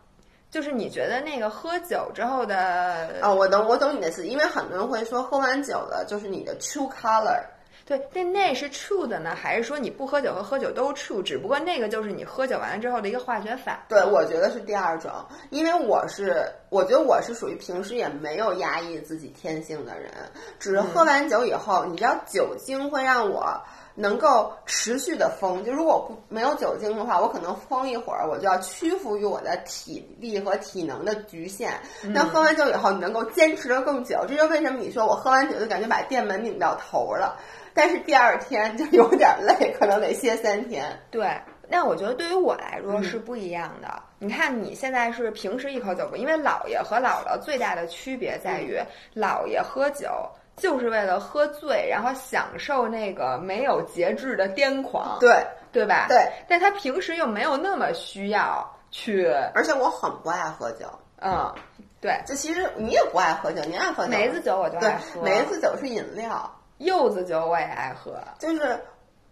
就是你觉得那个喝酒之后的啊，我懂我懂你的意思，因为很多人会说喝完酒了就是你的 true color。对，那那是 true 的呢，还是说你不喝酒和喝酒都 true？只不过那个就是你喝酒完了之后的一个化学反应。对，我觉得是第二种，因为我是我觉得我是属于平时也没有压抑自己天性的人，只是喝完酒以后，你知道酒精会让我。能够持续的疯，就如果不没有酒精的话，我可能疯一会儿，我就要屈服于我的体力和体能的局限。那喝完酒以后，你能够坚持的更久，这就为什么你说我喝完酒就感觉把店门拧到头了，但是第二天就有点累，可能得歇三天。对，那我觉得对于我来说是不一样的。你看你现在是平时一口酒不，因为姥爷和姥姥最大的区别在于，姥爷喝酒。就是为了喝醉，然后享受那个没有节制的癫狂，对对吧？对，但他平时又没有那么需要去，而且我很不爱喝酒，嗯，对，就其实你也不爱喝酒，你爱喝梅子酒我就爱喝，梅子酒是饮料，柚子酒我也爱喝，就是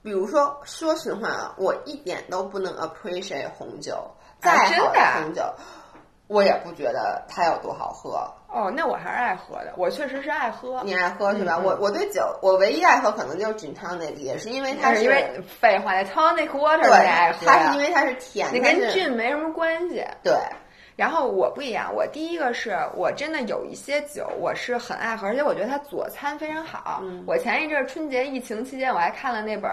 比如说，说实话啊，我一点都不能 appreciate 红酒，再好的红酒。我也不觉得它有多好喝。哦，那我还是爱喝的，我确实是爱喝。你爱喝是吧？我我对酒，我唯一爱喝可能就是 gin tonic，也是因为它是因为废话，那 tonic water 对爱喝，它是因为它是甜，那跟 gin 没什么关系。对。然后我不一样，我第一个是我真的有一些酒我是很爱喝，而且我觉得它佐餐非常好。我前一阵春节疫情期间，我还看了那本。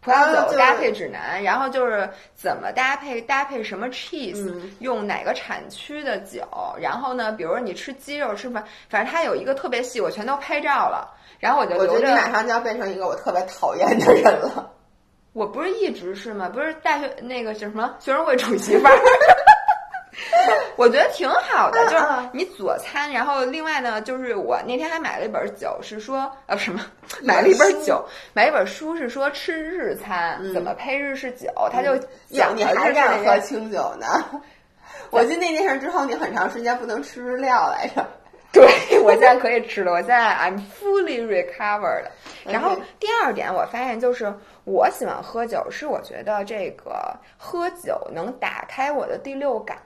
葡萄酒搭配指南，然后就是怎么搭配搭配什么 cheese，用哪个产区的酒，然后呢，比如说你吃鸡肉吃饭，反正它有一个特别细，我全都拍照了，然后我就我觉得你马上就要变成一个我特别讨厌的人了。我不是一直是吗？不是大学那个叫什么学生会主席范儿。我觉得挺好的，就是你佐餐，然后另外呢，就是我那天还买了一本酒，是说 呃什么，买了一本酒，买一本书是说吃日餐怎么配日式酒，他就讲你还这样喝清酒呢。我记得那件事之后，你很长时间不能吃日料来着。对我现在可以吃了，我现在 I'm fully recovered。然后第二点，我发现就是我喜欢喝酒，是我觉得这个喝酒能打开我的第六感。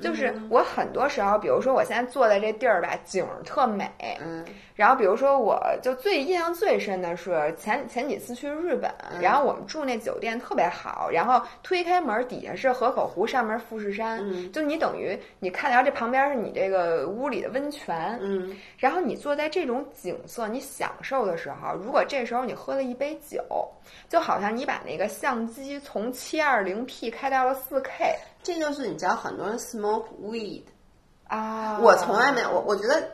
就是我很多时候，比如说我现在坐在这地儿吧，景儿特美。嗯。然后比如说，我就最印象最深的是前前几次去日本，然后我们住那酒店特别好，然后推开门底下是河口湖，上面富士山。嗯。就你等于你看到这旁边是你这个屋里的温泉。嗯。然后你坐在这种景色你享受的时候，如果这时候你喝了一杯酒，就好像你把那个相机从七二零 P 开到了四 K。这就是你知道很多人 smoke weed 啊，我从来没有我我觉得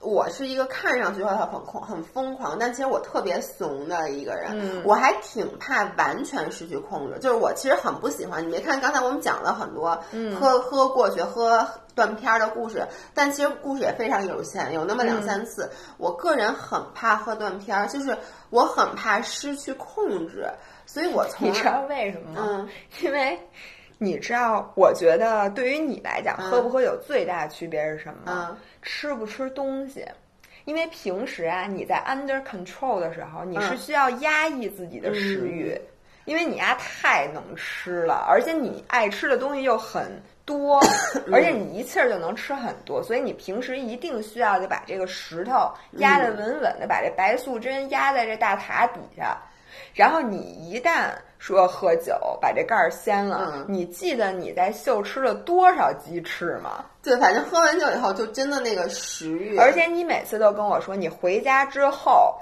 我是一个看上去很很疯很疯狂，但其实我特别怂的一个人，我还挺怕完全失去控制。就是我其实很不喜欢，你没看刚才我们讲了很多喝喝过去喝断片儿的故事，但其实故事也非常有限，有那么两三次。我个人很怕喝断片儿，就是我很怕失去控制，所以我从你知道为什么吗？因为。你知道，我觉得对于你来讲，喝不喝酒最大的区别是什么？吃不吃东西？因为平时啊，你在 under control 的时候，你是需要压抑自己的食欲，因为你呀太能吃了，而且你爱吃的东西又很多，而且你一气儿就能吃很多，所以你平时一定需要就把这个石头压得稳稳的，把这白素贞压在这大塔底下。然后你一旦说喝酒把这盖儿掀了，你记得你在秀吃了多少鸡翅吗？对，反正喝完酒以后就真的那个食欲，而且你每次都跟我说你回家之后。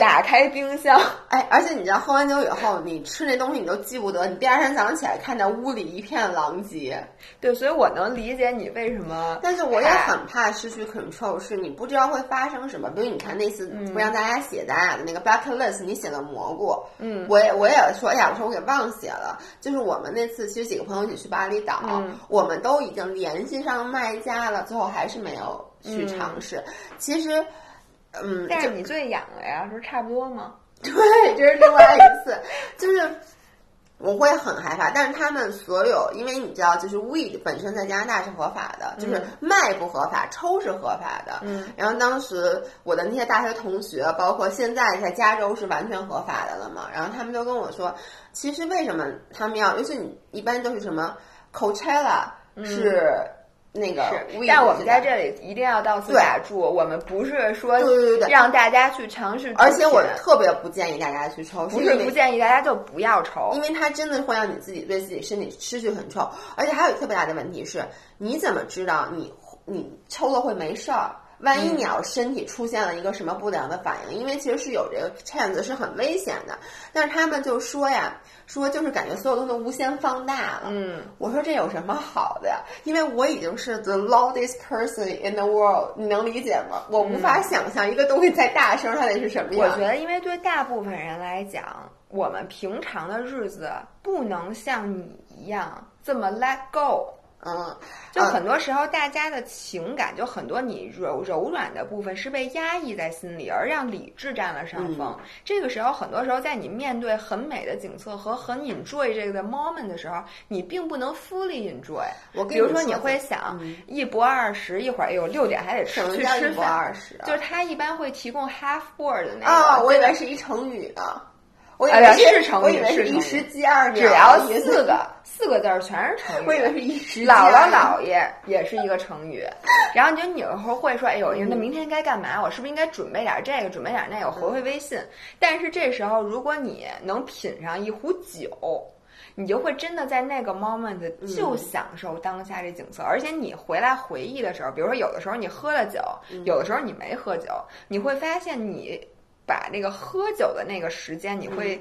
打开冰箱，哎，而且你知道，喝完酒以后，你吃那东西你都记不得，你第二天早上起来看到屋里一片狼藉。对，所以我能理解你为什么。但是我也很怕失去 control，是你不知道会发生什么。比如你看那次不让大家写咱俩的那个 bucket list，你写了蘑菇，嗯，我也我也说，哎呀，我说我给忘写了。就是我们那次其实几个朋友一起去巴厘岛，我们都已经联系上卖家了，最后还是没有去尝试。其实。嗯，但是你最痒了呀，是差不多吗？对，这是另外一次，就是我会很害怕。但是他们所有，因为你知道，就是 weed 本身在加拿大是合法的，就是卖不合法，抽是合法的。嗯。然后当时我的那些大学同学，包括现在在加州是完全合法的了嘛。然后他们都跟我说，其实为什么他们要？尤其你一般都是什么 Coachella 是。那个，但我们在这里一定要到此打住，我们不是说对对对让大家去尝试，而且我特别不建议大家去抽，不是不建议大家就不要抽，因为它真的会让你自己对自己身体失去 control，而且还有特别大的问题是，你怎么知道你你抽了会没事儿？万一你要身体出现了一个什么不良的反应，因为其实是有这个 chance 是很危险的。但是他们就说呀，说就是感觉所有东西无限放大了。嗯，我说这有什么好的呀？因为我已经是 the loudest person in the world，你能理解吗？我无法想象一个东西再大声，它得是什么样。我觉得，因为对大部分人来讲，我们平常的日子不能像你一样这么 let go。嗯，就很多时候，大家的情感，就很多你柔柔软的部分是被压抑在心里，而让理智占了上风。这个时候，很多时候，在你面对很美的景色和很 enjoy 这个的 moment 的时候，你并不能 fully enjoy。我比如说，你会想一博二十，一会儿有六点还得吃去吃饭。二十，就是他一般会提供 half board 的那个。啊，我以为是一成语呢。我以为是成语，我以为是一石激二鸟，只要四个四个字儿全是成语。我以为是一石姥姥姥爷也是一个成语。然后你就有时候会说，哎呦，那明天该干嘛？我是不是应该准备点这个，准备点那个，回回微信？但是这时候，如果你能品上一壶酒。你就会真的在那个 moment 就享受当下这景色，而且你回来回忆的时候，比如说有的时候你喝了酒，有的时候你没喝酒，你会发现你把那个喝酒的那个时间，你会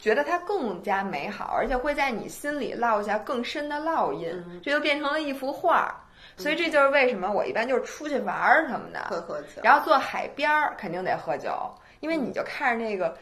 觉得它更加美好，而且会在你心里烙下更深的烙印，这就变成了一幅画。所以这就是为什么我一般就是出去玩儿什么的，会喝酒，然后坐海边儿肯定得喝酒，因为你就看着那个。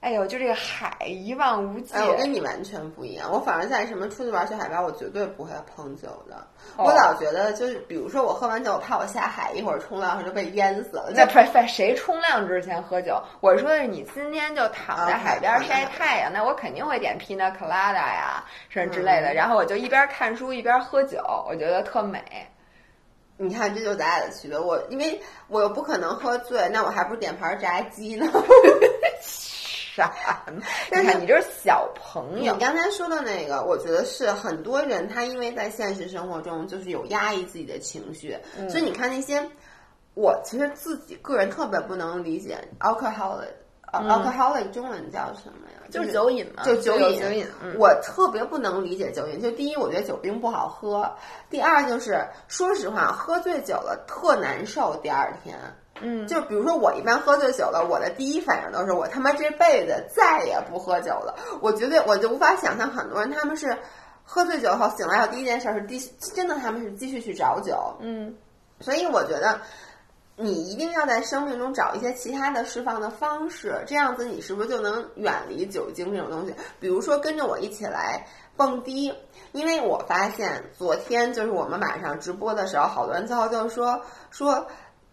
哎呦，就这个海一望无际。哎，我跟你完全不一样。我反而在什么出去玩去海边，我绝对不会碰酒的。我老觉得，就是比如说我喝完酒，我怕我下海一会儿冲浪就被淹死了。那在谁冲浪之前喝酒？我说的是你今天就躺在海边晒太阳，那我肯定会点 Pina Colada 呀，什么之类的。然后我就一边看书一边喝酒，我觉得特美。你看，这就是咱俩的区别。我因为我又不可能喝醉，那我还不如点盘炸鸡呢。啥？你看，你这是小朋友。你刚才说的那个，我觉得是很多人他因为在现实生活中就是有压抑自己的情绪，所以你看那些，我其实自己个人特别不能理解 alcoholic，alcoholic 中文叫什么呀？就是酒瘾嘛，就酒瘾。酒瘾。我特别不能理解酒瘾。就第一，我觉得酒并不好喝；第二，就是说实话，喝醉酒了特难受。第二天。嗯，就比如说我一般喝醉酒了，我的第一反应都是我他妈这辈子再也不喝酒了。我绝对我就无法想象很多人他们是喝醉酒后醒来后第一件事是第真的他们是继续去找酒。嗯，所以我觉得你一定要在生命中找一些其他的释放的方式，这样子你是不是就能远离酒精这种东西？比如说跟着我一起来蹦迪，因为我发现昨天就是我们晚上直播的时候，好多人最后就说说。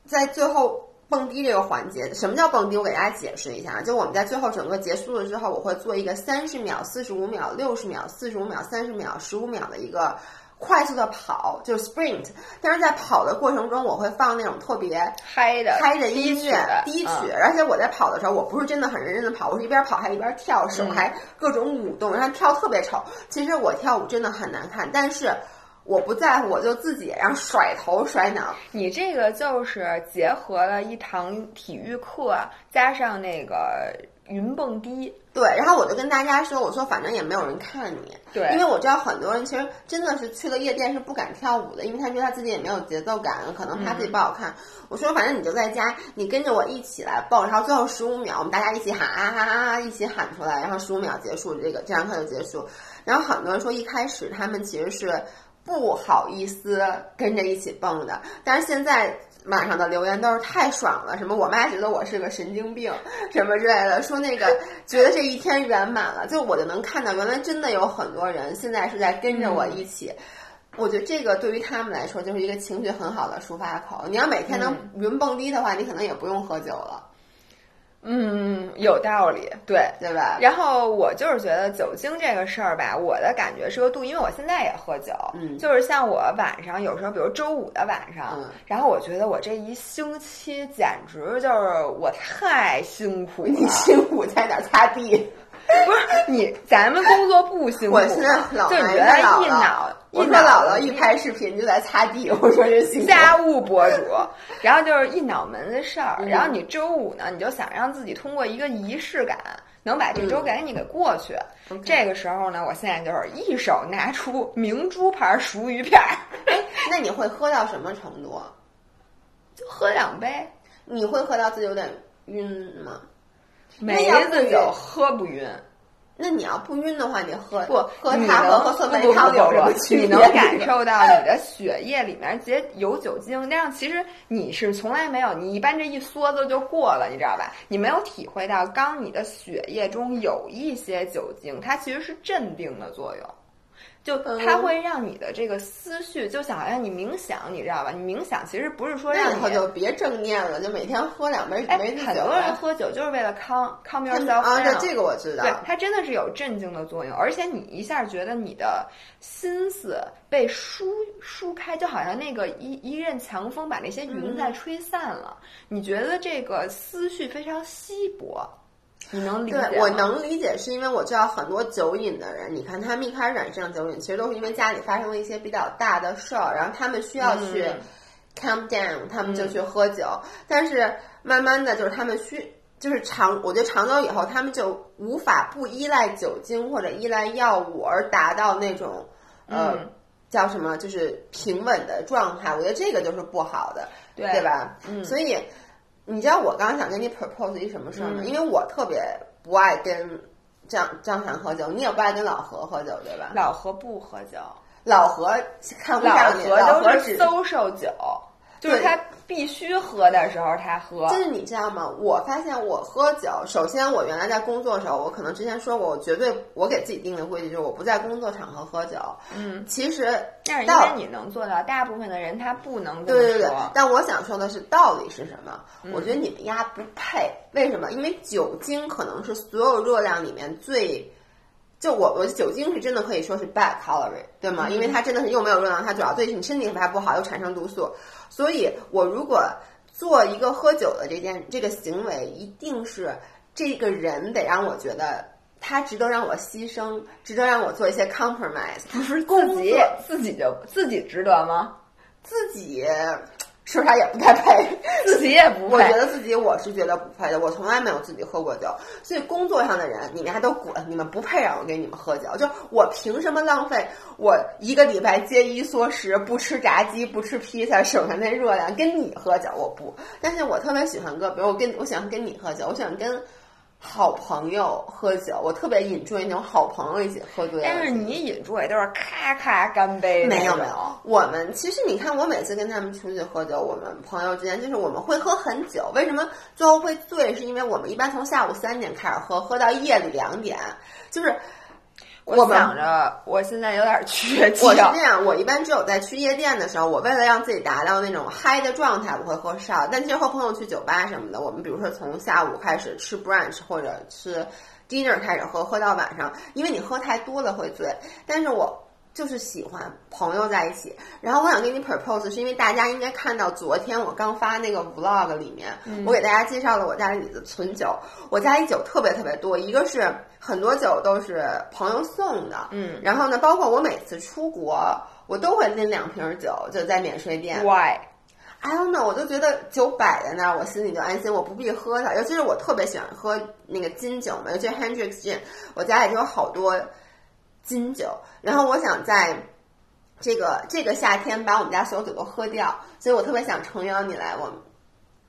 在最后蹦迪这个环节，什么叫蹦迪？我给大家解释一下。就我们在最后整个结束了之后，我会做一个三十秒、四十五秒、六十秒、四十五秒、三十秒、十五秒的一个快速的跑，就是 sprint。但是在跑的过程中，我会放那种特别嗨的嗨的音乐低曲，而且我在跑的时候，我不是真的很认真的跑，我是一边跑还一边跳，手还各种舞动，然后跳特别丑。其实我跳舞真的很难看，但是。我不在乎，我就自己然后甩头甩脑。你这个就是结合了一堂体育课，加上那个云蹦迪。对，然后我就跟大家说，我说反正也没有人看你。对，因为我知道很多人其实真的是去了夜店是不敢跳舞的，因为他觉得他自己也没有节奏感，可能怕自己不好看。我说反正你就在家，你跟着我一起来蹦，然后最后十五秒我们大家一起喊啊哈哈哈，一起喊出来，然后十五秒结束，这个这堂课就结束。然后很多人说一开始他们其实是。不好意思跟着一起蹦的，但是现在网上的留言都是太爽了，什么我妈觉得我是个神经病，什么之类的，说那个觉得这一天圆满了，就我就能看到原来真的有很多人现在是在跟着我一起，我觉得这个对于他们来说就是一个情绪很好的抒发口。你要每天能云蹦迪的话，你可能也不用喝酒了。嗯，有道理，对对吧？然后我就是觉得酒精这个事儿吧，我的感觉是个度，因为我现在也喝酒，嗯，就是像我晚上有时候，比如周五的晚上，然后我觉得我这一星期简直就是我太辛苦了，你辛苦在哪擦地？不是你，咱们工作不辛苦，我现在就觉得一脑。一说姥姥一拍视频就在擦地，我说这家务博主，然后就是一脑门子事儿。然后你周五呢，你就想让自己通过一个仪式感，能把这周赶紧给过去。这个时候呢，我现在就是一手拿出明珠牌熟鱼片儿。哎，那你会喝到什么程度？就喝两杯。你会喝到自己有点晕吗？梅子酒喝不晕。那你要不晕的话，你喝不喝它和喝酸梅汤有什么区别？你 能感受到你的血液里面结有酒精，那样其实你是从来没有，你一般这一梭子就过了，你知道吧？你没有体会到，刚你的血液中有一些酒精，它其实是镇定的作用。就它会让你的这个思绪，就想好像你冥想，你知道吧？你冥想其实不是说让你就别正念了，就每天喝两杯梅子酒。很多人喝酒就是为了 calm calm yourself down。对，这个我知道。对，它真的是有镇静的作用，而且你一下觉得你的心思被疏疏开，就好像那个一一阵强风把那些云在吹散了，你觉得这个思绪非常稀薄。你能理解？我能理解，是因为我知道很多酒瘾的人，你看他们一开始染上酒瘾，其实都是因为家里发生了一些比较大的事儿，然后他们需要去 calm down，他们就去喝酒。但是慢慢的就是他们需就是长，我觉得长久以后，他们就无法不依赖酒精或者依赖药物而达到那种呃叫什么就是平稳的状态。我觉得这个就是不好的，对吧？嗯，所以。你知道我刚刚想跟你 propose 一什么事儿吗？因为我特别不爱跟张张涵喝酒，你也不爱跟老何喝酒，对吧？老何不喝酒，老何看不上你，老何只搜售酒。就是他必须喝的时候他喝，就是你知道吗？我发现我喝酒，首先我原来在工作的时候，我可能之前说过，我绝对我给自己定的规矩就是我不在工作场合喝酒。嗯，其实但是因为你能做到，大部分的人他不能对对对。但我想说的是，道理是什么？我觉得你们丫不配。为什么？因为酒精可能是所有热量里面最。就我，我酒精是真的可以说是 bad calorie，对吗？因为它真的是又没有热量，它主要对你身体还不好，又产生毒素。所以我如果做一个喝酒的这件这个行为，一定是这个人得让我觉得他值得让我牺牲，值得让我做一些 compromise。不是自己自己就自己值得吗？自己。说啥也不太配，自己也不配。我觉得自己我是觉得不配的，我从来没有自己喝过酒。所以工作上的人，你们还都滚，你们不配让我给你们喝酒。就我凭什么浪费我一个礼拜节衣缩食，不吃炸鸡，不吃披萨，省下那热量跟你喝酒？我不，但是我特别喜欢跟，比如我跟我喜欢跟你喝酒，我喜欢跟。好朋友喝酒，我特别引注那种好朋友一起喝醉。但是你引注也都是咔咔干杯。没有没有，我们其实你看，我每次跟他们出去喝酒，我们朋友之间就是我们会喝很久。为什么最后会醉？是因为我们一般从下午三点开始喝，喝到夜里两点，就是。我想着，我现在有点 缺气。我是这样，我一般只有在去夜店的时候，我为了让自己达到那种嗨的状态，我会喝少。但其实和朋友去酒吧什么的，我们比如说从下午开始吃 brunch 或者吃 dinner 开始喝，喝到晚上，因为你喝太多了会醉。但是我。就是喜欢朋友在一起，然后我想给你 propose，是因为大家应该看到昨天我刚发那个 vlog 里面，我给大家介绍了我家里的存酒。我家里酒特别特别多，一个是很多酒都是朋友送的，嗯，然后呢，包括我每次出国，我都会拎两瓶酒，就在免税店。Why？I don't know，我就觉得酒摆在那儿，我心里就安心，我不必喝它。尤其是我特别喜欢喝那个金酒嘛，尤其是 Hendrix Gin，我家里就有好多。金酒，然后我想在这个这个夏天把我们家所有酒都喝掉，所以我特别想诚邀你来我们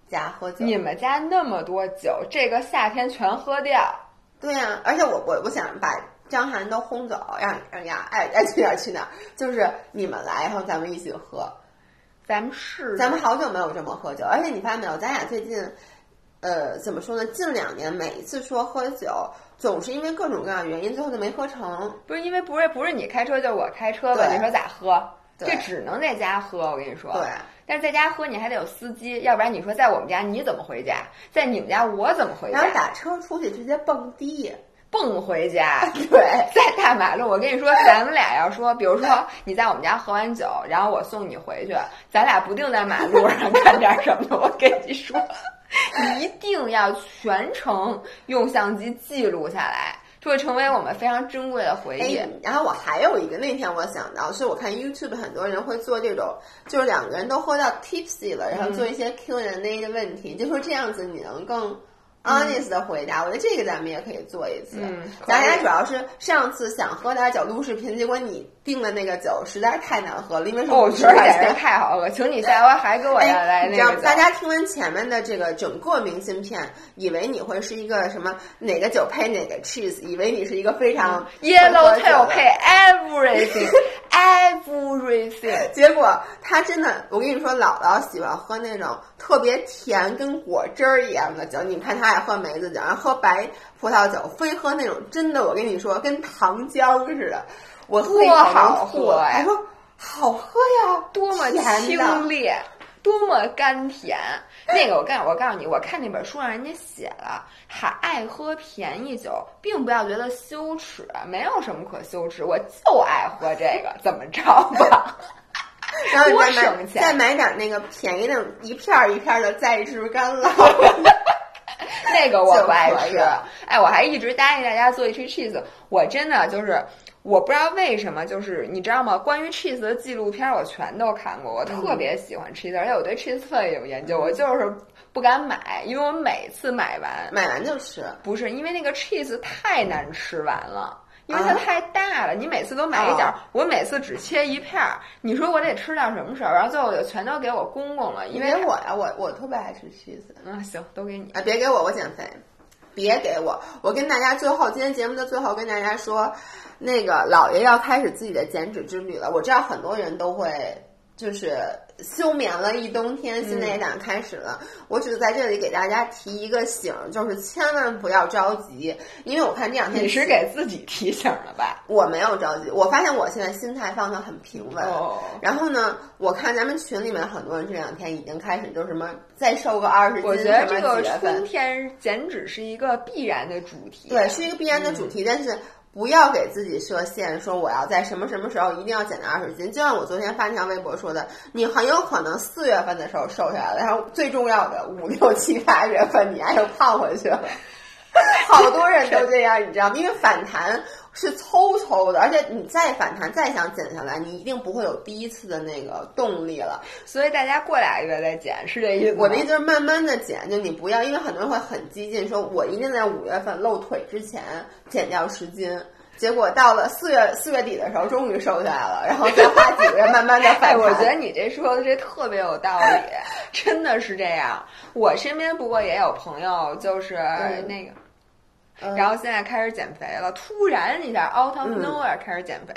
家喝酒。你们家那么多酒，这个夏天全喝掉？对呀，而且我我我想把张涵都轰走，让让丫爱爱去哪儿去哪儿，就是你们来，然后咱们一起喝。咱们是，咱们好久没有这么喝酒，而且你发现没有，咱俩最近，呃，怎么说呢？近两年每一次说喝酒。总是因为各种各样的原因，最后就没喝成。不是因为不是不是你开车，就是我开车吧？你说咋喝？这只能在家喝，我跟你说。对。但是在家喝，你还得有司机，要不然你说在我们家你怎么回家？在你们家我怎么回家？然后打车出去直接蹦迪，蹦回家。对，在大马路，我跟你说，咱们俩要说，比如说你在我们家喝完酒，然后我送你回去，咱俩不定在马路上干点什么。我跟你说。一定要全程用相机记录下来，这会成为我们非常珍贵的回忆。然后我还有一个，那天我想到，是我看 YouTube 很多人会做这种，就是两个人都喝到 tipsy 了，然后做一些 Q&A 的问题，就说这样子你能更。Honest 的回答，我觉得这个咱们也可以做一次。嗯，咱俩主要是上次想喝点酒录视频，结果你订的那个酒实在是太难喝了，因为是我觉得简直太好喝，请你下回还给我来那个。大家听完前面的这个整个明信片，以为你会是一个什么哪个酒配哪个 cheese，以为你是一个非常 yellow tail 配 everything。Everything，结果他真的，我跟你说，姥姥喜欢喝那种特别甜，跟果汁儿一样的酒。你看他爱喝梅子酒，然后喝白葡萄酒，非喝那种真的。我跟你说，跟糖浆似的。我喝好喝呀！他说好喝呀，多么清冽，多么甘甜。那个，我告我告诉你，我看那本书上人家写了，还爱喝便宜酒，并不要觉得羞耻，没有什么可羞耻，我就爱喝这个，怎么着吧？然后再买再买点那个便宜的，一片一片的再制干酪。那个我不爱吃。哎，我还一直答应大家做一期 cheese，我真的就是我不知道为什么，就是你知道吗？关于 cheese 的纪录片我全都看过，我特别喜欢 cheese，而且我对 cheese 特别有研究，我就是不敢买，因为我每次买完买完就吃，不是因为那个 cheese 太难吃完了。因为它太大了，你每次都买一点儿，我每次只切一片儿。你说我得吃到什么时候？然后最后就全都给我公公了。因为我呀，我我特别爱吃 cheese。嗯，行，都给你啊！别给我，我减肥。别给我，我跟大家最后今天节目的最后跟大家说，那个姥爷要开始自己的减脂之旅了。我知道很多人都会。就是休眠了一冬天，新的一档开始了。我只是在这里给大家提一个醒，就是千万不要着急，因为我看这两天你是给自己提醒了吧？我没有着急，我发现我现在心态放得很平稳。然后呢，我看咱们群里面很多人这两天已经开始就什么再瘦个二十斤，我觉得这个春天减脂是一个必然的主题，对，是一个必然的主题，但是。不要给自己设限，说我要在什么什么时候一定要减到二十斤。就像我昨天发那条微博说的，你很有可能四月份的时候瘦下来了，然后最重要的五六七八月份你还又胖回去了。好多人都这样，你知道吗？因为反弹是嗖嗖的，而且你再反弹再想减下来，你一定不会有第一次的那个动力了。所以大家过俩月再减，是这意思。我的意思是慢慢的减，就你不要，因为很多人会很激进，说我一定在五月份露腿之前减掉十斤。结果到了四月四月底的时候，终于瘦下来了，然后再花几个月慢慢的反弹。我觉得你这说的这特别有道理，真的是这样。我身边不过也有朋友，就是那个。然后现在开始减肥了，突然一下 out of nowhere 开始减肥，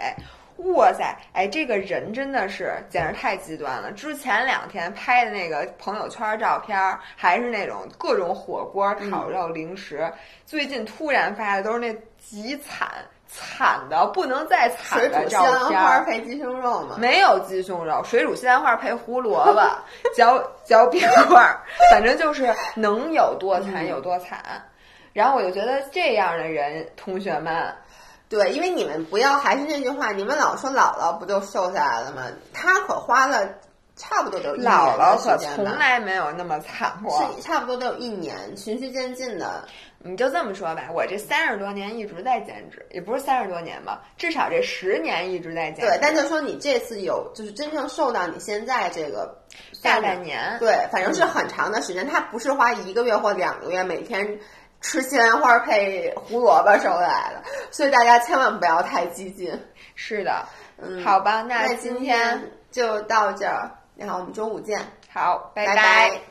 哇塞！哎，这个人真的是简直太极端了。之前两天拍的那个朋友圈照片，还是那种各种火锅、烤肉、零食。最近突然发的都是那极惨惨的不能再惨的照片。西兰花配鸡胸肉吗？没有鸡胸肉，水煮西兰花配胡萝卜，嚼嚼冰块，反正就是能有多惨有多惨。然后我就觉得这样的人，同学们，对，因为你们不要还是那句话，你们老说姥姥不就瘦下来了吗？她可花了差不多都姥姥可从来没有那么惨过，是差不多都有一年，循序渐进的。你就这么说吧，我这三十多年一直在减脂，也不是三十多年吧，至少这十年一直在减。对，但就说你这次有就是真正瘦到你现在这个大半年，对，反正是很长的时间，它不是花一个月或两个月，每天。吃西兰花配胡萝卜收下来的，所以大家千万不要太激进。是的，嗯，好吧，那今天就到这儿，然后我们中午见。好，拜拜。